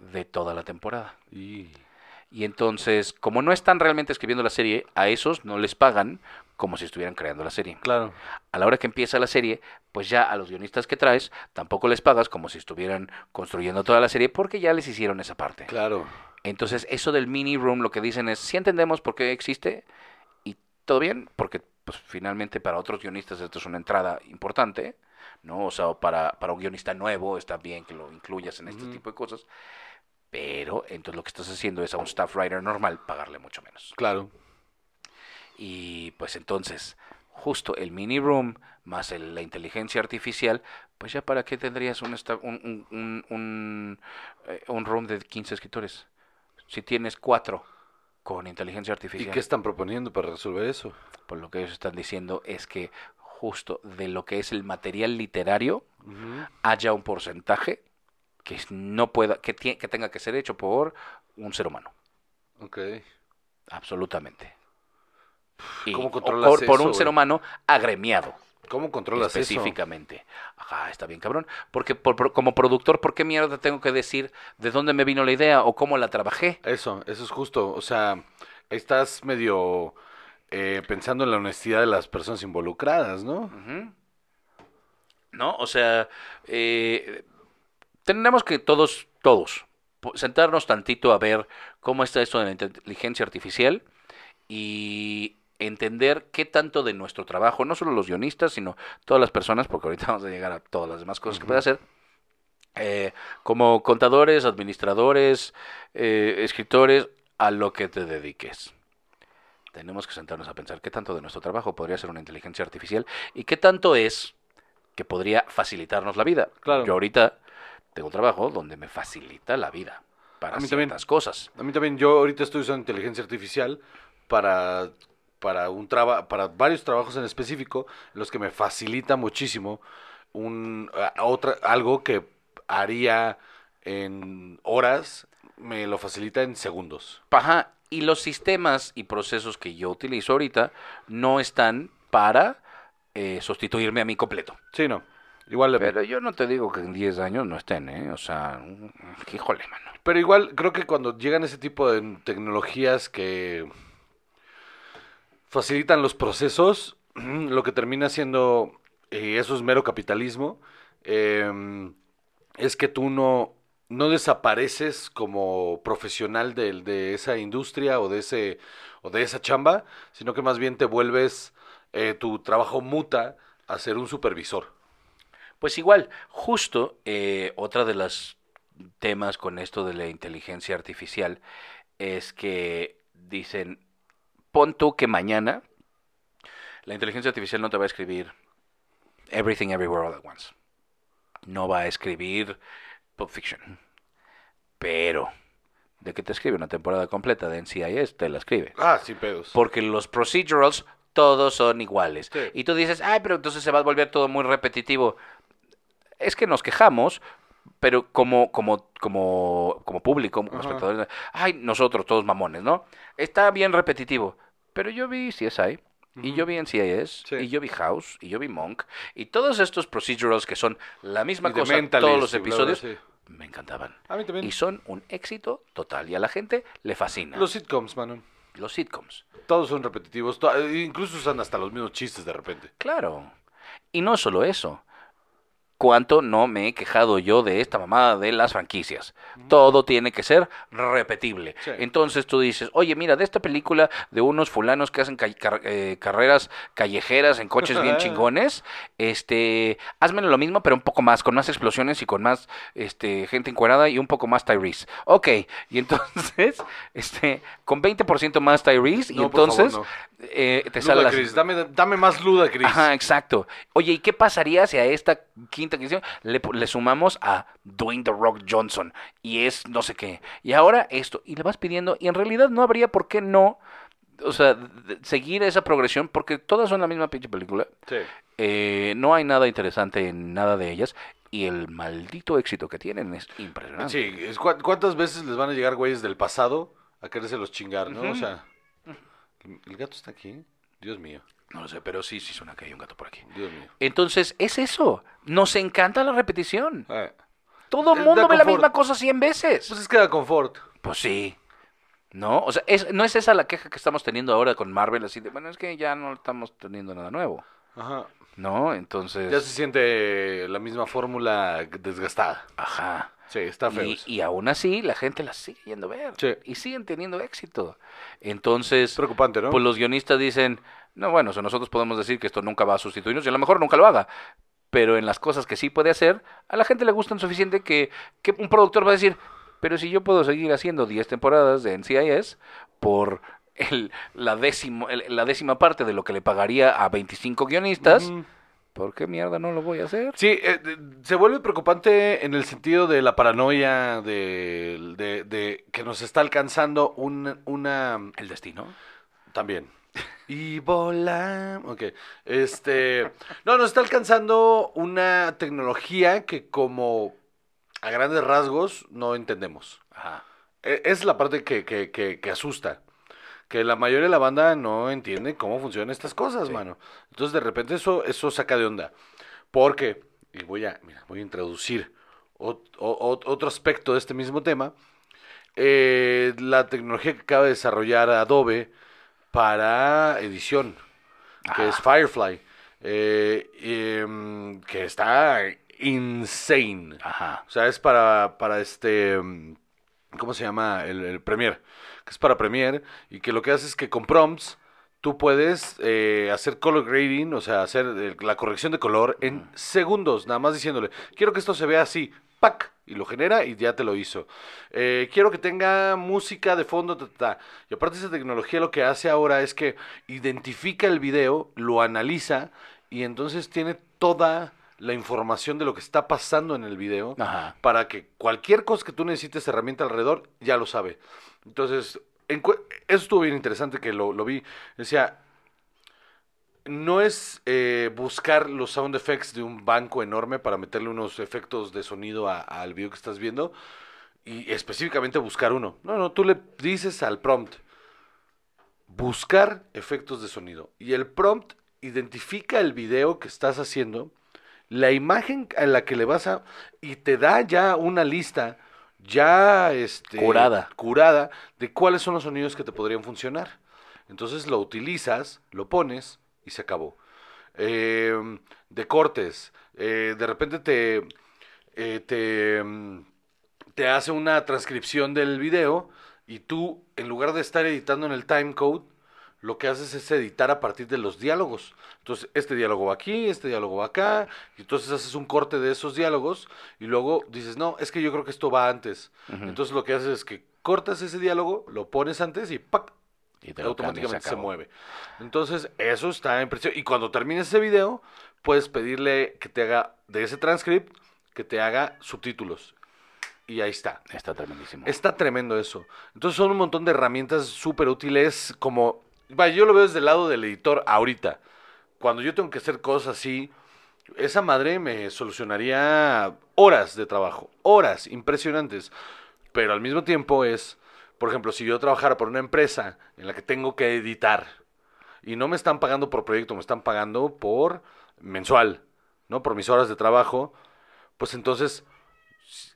de toda la temporada.
Y...
Y entonces, como no están realmente escribiendo la serie, a esos no les pagan como si estuvieran creando la serie.
Claro.
A la hora que empieza la serie, pues ya a los guionistas que traes tampoco les pagas como si estuvieran construyendo toda la serie porque ya les hicieron esa parte.
Claro.
Entonces, eso del mini room lo que dicen es, sí entendemos por qué existe y todo bien, porque pues finalmente para otros guionistas esto es una entrada importante, ¿no? O sea, para, para un guionista nuevo está bien que lo incluyas en este
Ujú.
tipo de cosas, pero entonces lo que estás haciendo es a un staff writer normal pagarle mucho menos.
Claro.
Y pues entonces, justo el mini room más el- la inteligencia artificial, pues ya para qué tendrías un, esta- un, un, un, un, eh, room de 15 escritores. si tienes cuatro con inteligencia
¿Y
artificial?
qué están proponiendo para resolver eso?
Pues lo que ellos están diciendo es que justo de lo que es el material literario haya un porcentaje que no pueda, que, tie- que tenga que ser hecho por un ser humano.
Ok.
Absolutamente. Y-
¿Cómo controlas
por, por
eso,
un ser
güey?
humano agremiado.
¿Cómo controlas eso?
específicamente. Ajá, está bien, cabrón. Porque por- por- como productor, ¿por qué mierda tengo que decir de dónde me vino la idea o cómo la trabajé?
Eso, eso es justo. O sea, estás medio eh, pensando en la honestidad de las personas involucradas, ¿no?
¿No? O sea, eh, tenemos que todos, todos, sentarnos tantito a ver cómo está esto de la inteligencia artificial y entender qué tanto de nuestro trabajo, no solo los guionistas, sino todas las personas, porque ahorita vamos a llegar a todas las demás cosas que puede hacer, eh, como contadores, administradores, eh, escritores, a lo que te dediques. Tenemos que sentarnos a pensar qué tanto de nuestro trabajo podría ser una inteligencia artificial y qué tanto es que podría facilitarnos la vida.
Claro.
Yo ahorita tengo un trabajo donde me facilita la vida para
A mí también.
ciertas cosas.
A mí también, yo ahorita estoy usando inteligencia artificial para, para, un traba, para varios trabajos en específico, en los que me facilita muchísimo un, a- otra, algo que haría en horas, me lo facilita en segundos.
Ajá, y los sistemas y procesos que yo utilizo ahorita no están para eh, sustituirme a mí completo.
Sí, no. Igual,
Pero yo no te digo que en 10 años no estén, ¿eh? O sea, mm, híjole, mano.
Pero igual creo que cuando llegan ese tipo de tecnologías que facilitan los procesos, lo que termina siendo, y eso es mero capitalismo, em, es que tú no, no desapareces como profesional de, de esa industria o de, ese, o de esa chamba, sino que más bien te vuelves, eh, tu trabajo muta a ser un supervisor.
Pues igual, justo eh, otra de las temas con esto de la inteligencia artificial es que dicen, pon tú que mañana la inteligencia artificial no te va a escribir Everything Everywhere All at Once. No va a escribir Pulp Fiction. Pero, ¿de qué te escribe una temporada completa de NCIS? Te la escribe.
Ah, sin pedos.
Porque los procedurals todos son iguales.
Sí.
Y tú dices, ay, pero entonces se va a volver todo muy repetitivo. Es que nos quejamos, pero como, como, como, como público, como
Ajá.
espectadores, ay, nosotros todos mamones, ¿no? Está bien repetitivo. Pero yo vi CSI, y yo vi NCIS,
Sí.
y yo vi House, y yo vi Monk, y todos estos procedurals que son la misma
Y
cosa todos los episodios,
sí.
Me encantaban.
A mí también.
Y son un éxito total, y a la gente le fascina.
Los sitcoms, mano.
los sitcoms.
Todos son repetitivos, to- incluso usan hasta los mismos chistes de repente.
Claro. Y no solo eso. ¿Cuánto no me he quejado yo de esta mamada de las franquicias? Todo tiene que ser repetible.
Sí.
Entonces tú dices, oye, mira, de esta película de unos fulanos que hacen ca- car- eh, carreras callejeras en coches bien chingones, este, házmelo lo mismo, pero un poco más, con más explosiones y con más este, gente encuadrada y un poco más Tyrese. Ok, y entonces, este, con 20% más Tyrese, y
favor,
entonces
no.
eh, te sale
dame, dame más Ludacris.
Ajá, exacto. Oye, ¿y qué pasaría si a esta quinta canción le, le sumamos a Dwayne The Rock Johnson? Y es no sé qué. Y ahora esto. Y le vas pidiendo. Y en realidad no habría por qué no. O sea, seguir esa progresión. Porque todas son la misma pinche película.
Sí.
Eh, no hay nada interesante en nada de ellas. Y el maldito éxito que tienen es impresionante.
Sí, ¿cuántas veces les van a llegar güeyes del pasado a querérselos chingar, no? O sea, el gato está aquí. Dios mío,
No lo sé, pero sí, sí suena que hay un gato por aquí.
Dios mío.
Entonces, es eso. Nos encanta la repetición.
Eh,
Todo el
Eh,
mundo ve la misma cosa 100 veces.
Pues es que da confort.
Pues sí. ¿No? O sea, es, no es esa la queja que estamos teniendo ahora con Marvel, así de, bueno, es que ya no estamos teniendo nada nuevo.
Ajá.
¿No? Entonces,
Ya se siente la misma fórmula desgastada.
ajá.
Sí, está feo.
Y, y aún así la gente la sigue yendo a ver.
Sí.
Y siguen teniendo éxito. Entonces,
Es preocupante, ¿no?
pues los guionistas dicen, no, bueno, o sea, nosotros podemos decir que esto nunca va a sustituirnos y a lo mejor nunca lo haga. Pero en las cosas que sí puede hacer, a la gente le gustan suficiente que, que un productor va a decir, pero si yo puedo seguir haciendo 10 temporadas de NCIS por el, la, décimo, el- la décima parte de lo que le pagaría a 25 guionistas,
Ujú.
¿Por qué mierda no lo voy a hacer?
Sí, eh, se vuelve preocupante en el sentido de la paranoia de, de- de que nos está alcanzando un- una...
El destino.
También. Y vola. Ok. Este. No, nos está alcanzando una tecnología que, como a grandes rasgos, no entendemos.
Ajá.
E- Es la parte que, que, que, que asusta. Que la mayoría de la banda no entiende cómo funcionan estas cosas, mano. Entonces, de repente, eso, eso saca de onda. Porque, y voy a, mira, voy a introducir ot- o- ot- otro aspecto de este mismo tema. Eh, la tecnología que acaba de desarrollar Adobe para edición, que es Firefly, eh, em, que está insane.
Ajá.
O sea, es para, para este, mm, ¿cómo se llama? El, el Premiere, que es para Premiere y que lo que hace es que con prompts tú puedes eh, hacer color grading, o sea, hacer la corrección de color en segundos, nada más diciéndole, quiero que esto se vea así, ¡pac! Y lo genera y ya te lo hizo. Eh, quiero que tenga música de fondo, ta, ta, ta. Y aparte esa tecnología lo que hace ahora es que identifica el video, lo analiza y entonces tiene toda la información de lo que está pasando en el video
Ajá.
para que cualquier cosa que tú necesites herramienta alrededor, ya lo sabe. Entonces, eso estuvo bien interesante que lo, lo vi. Decía, no es eh, buscar los sound effects de un banco enorme para meterle unos efectos de sonido al video que estás viendo y específicamente buscar uno. No, no, tú le dices al prompt, buscar efectos de sonido. Y el prompt identifica el video que estás haciendo, la imagen a la que le vas a... y te da ya una lista ya este,
Curada.
curada de cuáles son los sonidos que te podrían funcionar. Entonces lo utilizas, lo pones y se acabó. Eh, de cortes, eh, de repente te, eh, te, mm, te hace una transcripción del video y tú, en lugar de estar editando en el timecode, lo que haces es editar a partir de los diálogos. Entonces, este diálogo va aquí, este diálogo va acá, y entonces haces un corte de esos diálogos y luego dices, no, es que yo creo que esto va antes. Entonces lo que haces es que cortas ese diálogo, lo pones antes y ¡pac!
Y te
automáticamente se mueve. Entonces, eso está en presión. Y cuando termines ese video, puedes pedirle que te haga, de ese transcript, que te haga subtítulos. Y ahí está.
Está tremendísimo.
Está tremendo eso. Entonces son un montón de herramientas súper útiles como... Vaya, yo lo veo desde el lado del editor ahorita. Cuando yo tengo que hacer cosas así, esa madre me solucionaría horas de trabajo. Horas impresionantes. Pero al mismo tiempo es, por ejemplo, si yo trabajara por una empresa en la que tengo que editar y no me están pagando por proyecto, me están pagando por mensual, ¿no? Por mis horas de trabajo, pues entonces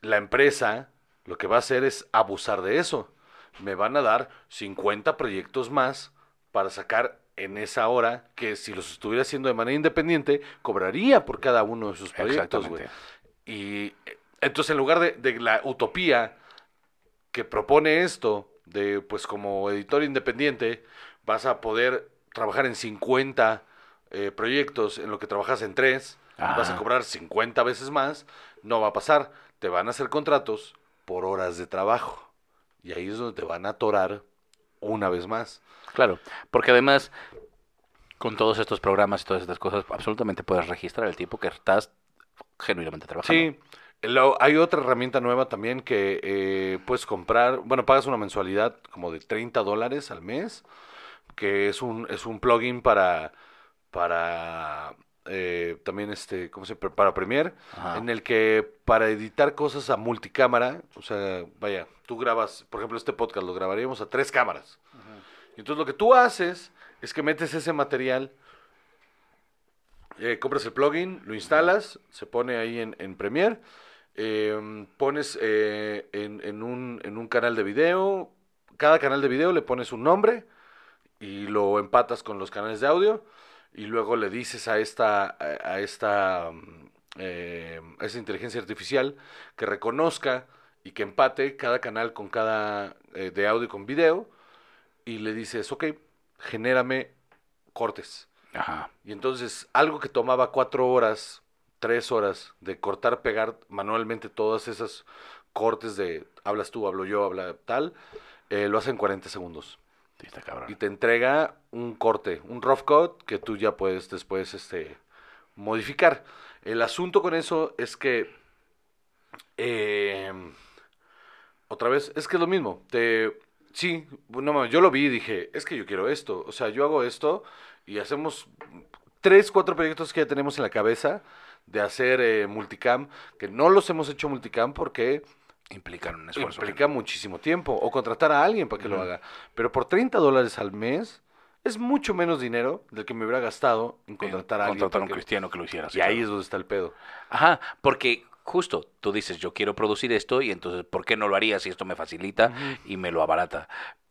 la empresa lo que va a hacer es abusar de eso. Me van a dar 50 proyectos más para sacar en esa hora que si los estuviera haciendo de manera independiente, cobraría por cada uno de sus proyectos, güey.
Exactamente.
Y eh, entonces en lugar de, de la utopía que propone esto, de pues como editor independiente, vas a poder trabajar en 50 eh, proyectos en lo que trabajas en 3, vas a cobrar 50 veces más, no va a pasar. Te van a hacer contratos por horas de trabajo. Y ahí es donde te van a atorar una vez más.
Claro, porque además, con todos estos programas y todas estas cosas, absolutamente puedes registrar el tiempo que estás genuinamente trabajando.
Sí, lo- hay otra herramienta nueva también que eh, puedes comprar, bueno, pagas una mensualidad como de 30 dólares al mes, que es un, es un plugin para, para eh, también este, ¿cómo se? Para Premiere,
Ajá.
en el que para editar cosas a multicámara, o sea, vaya, tú grabas, por ejemplo, este podcast lo grabaríamos a tres cámaras. Y entonces lo que tú haces es que metes ese material, eh, compras el plugin, lo instalas, se pone ahí en, en Premiere, eh, pones eh, en, en un, en un canal de video, cada canal de video le pones un nombre y lo empatas con los canales de audio y luego le dices a esta, a, esta, mm, eh, a esa inteligencia artificial que reconozca y que empate cada canal con cada eh, de audio con video y le dices, ok, genérame cortes.
Ajá.
Y entonces algo que tomaba cuatro horas, tres horas de cortar, pegar manualmente todas esas cortes de hablas tú, hablo yo, habla tal, eh, lo hace en 40 segundos.
Sí, está cabrón.
Y te entrega un corte, un rough cut que tú ya puedes después este modificar. El asunto con eso es que, eh, otra vez, es que es lo mismo. Te, sí, no yo lo vi y dije, es que yo quiero esto. O sea, yo hago esto y hacemos tres, cuatro proyectos que ya tenemos en la cabeza de hacer eh, multicam, que no los hemos hecho multicam porque
Implican un esfuerzo.
implica muchísimo tiempo o contratar a alguien para que lo haga. Pero por 30 dólares al mes es mucho menos dinero del que me hubiera gastado en
En
contratar a alguien.
contratar a un
que-
cristiano que lo hiciera.
Y ahí es donde está el pedo.
Ajá, porque justo tú dices, yo quiero producir esto y entonces, ¿por qué no lo haría si esto me facilita y me lo abarata?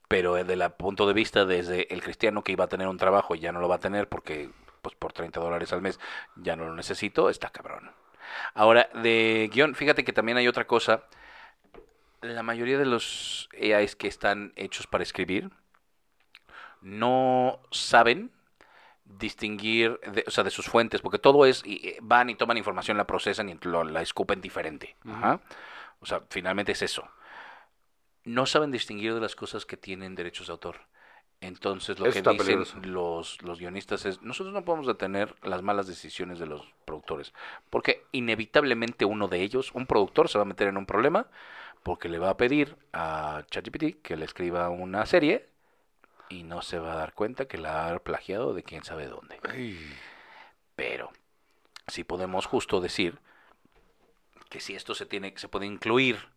Pero desde el punto de vista desde el cristiano que iba a tener un trabajo y ya no lo va a tener porque pues por 30 dólares al mes ya no lo necesito, está cabrón. Ahora, de guion, fíjate que también hay otra cosa. La mayoría de los AIs que están hechos para escribir no saben distinguir, de, o sea, de sus fuentes, porque todo es, y, eh, van y toman información, la procesan y lo- la escupen diferente. Ajá. O sea, finalmente es eso. No saben distinguir de las cosas que tienen derechos de autor. Entonces lo
Eso
que dicen los, los guionistas es, nosotros no podemos detener las malas decisiones de los productores, porque inevitablemente uno de ellos, un productor, se va a meter en un problema, porque le va a pedir a ChatGPT que le escriba una serie y no se va a dar cuenta que la ha plagiado de quién sabe dónde. Pero sí podemos justo decir que si esto se tiene, se puede incluir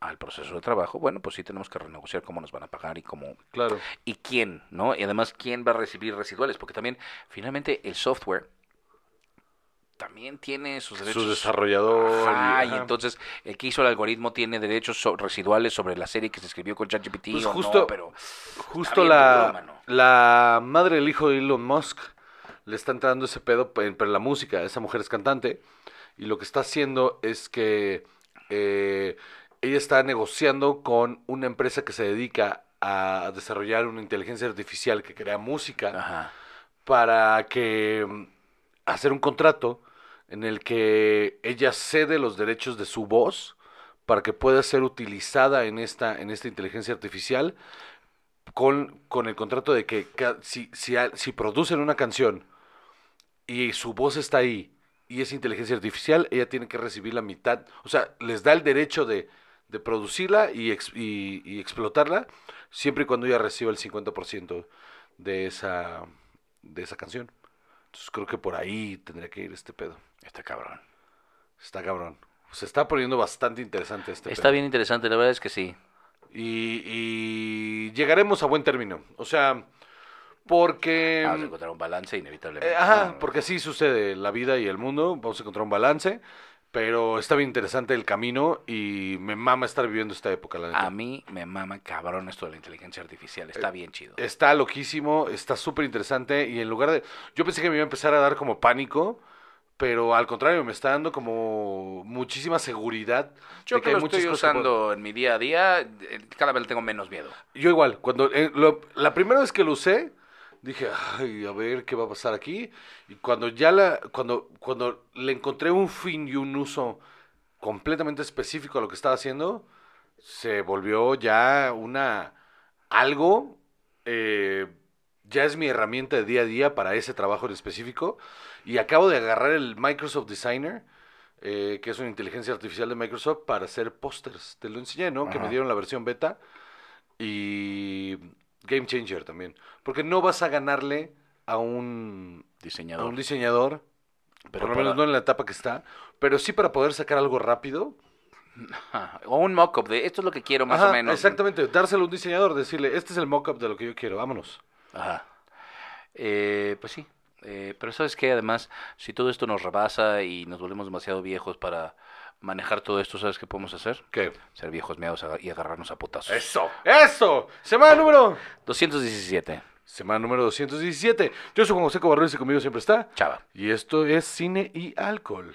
al proceso de trabajo, bueno, pues sí tenemos que renegociar cómo nos van a pagar y cómo
Claro.
y quién, ¿no? Y además quién va a recibir residuales, porque también finalmente el software también tiene sus derechos.
Su desarrollador.
Ajá,
y-
entonces el que hizo el algoritmo tiene derechos so- residuales sobre la serie que se escribió con ChatGPT
Pues
o
justo-
no, pero
Justo la,
mano.
la madre del hijo de Elon Musk le está entrando ese pedo pe- pero la música. Esa mujer es cantante y lo que está haciendo es que eh, ella está negociando con una empresa que se dedica a desarrollar una inteligencia artificial que crea música
ajá.
para que mm, hacer un contrato en el que ella cede los derechos de su voz para que pueda ser utilizada en esta en esta inteligencia artificial con, con el contrato de que si, si, si producen una canción y su voz está ahí y es inteligencia artificial, ella tiene que recibir la mitad, o sea, les da el derecho de, de producirla y, ex- y, y explotarla siempre y cuando ella reciba el 50% de esa, de esa canción. Entonces creo que por ahí tendría que ir este pedo.
Está cabrón.
Está cabrón. Se está poniendo bastante interesante este
Está
pedo.
bien interesante, la verdad es que sí.
Y, y llegaremos a buen término. O sea, porque...
Vamos a encontrar un balance inevitablemente.
Eh, ajá, porque así sucede la vida y el mundo. Vamos a encontrar un balance. Pero está bien interesante el camino y me mama estar viviendo esta época, la neta.
A mí me mama cabrón esto de la inteligencia artificial. Está bien chido.
Está loquísimo, está súper interesante y en lugar de... Yo pensé que me iba a empezar a dar como pánico, pero al contrario, me está dando como muchísima seguridad.
Yo
de
que
hay
lo
muchas
estoy
que
usando en mi día a día, eh, cada vez le tengo menos miedo.
Yo igual, cuando eh, lo- la primera vez que lo usé, dije, ay, a ver qué va a pasar aquí. Y cuando ya la, cuando, cuando le encontré un fin y un uso completamente específico a lo que estaba haciendo, se volvió ya una algo, eh, ya es mi herramienta de día a día para ese trabajo en específico. Y acabo de agarrar el Microsoft Designer, eh, que es una inteligencia artificial de Microsoft, para hacer pósters. Te lo enseñé, ¿no? Que me
Ajá.
dieron la versión beta. Y Game Changer también. Porque no vas a ganarle a un, a
Diseñador.
un diseñador,
Pero
por lo menos
para-
no en la etapa que está, pero sí para poder sacar algo rápido.
O un mock-up de esto es lo que quiero más
Ajá,
o menos.
Exactamente, dárselo a un diseñador, decirle, este es el mock-up de lo que yo quiero, vámonos.
Ajá. Eh, pues sí. Eh, pero sabes que además, si todo esto nos rebasa y nos volvemos demasiado viejos para manejar todo esto, ¿sabes qué podemos hacer?
¿Qué?
Ser viejos meados y agarrarnos a potazos.
Eso, eso. Semana número...
217.
Semana número 217. Yo soy Juan José Cobarrubias y conmigo siempre está.
Chava.
Y esto es cine y alcohol.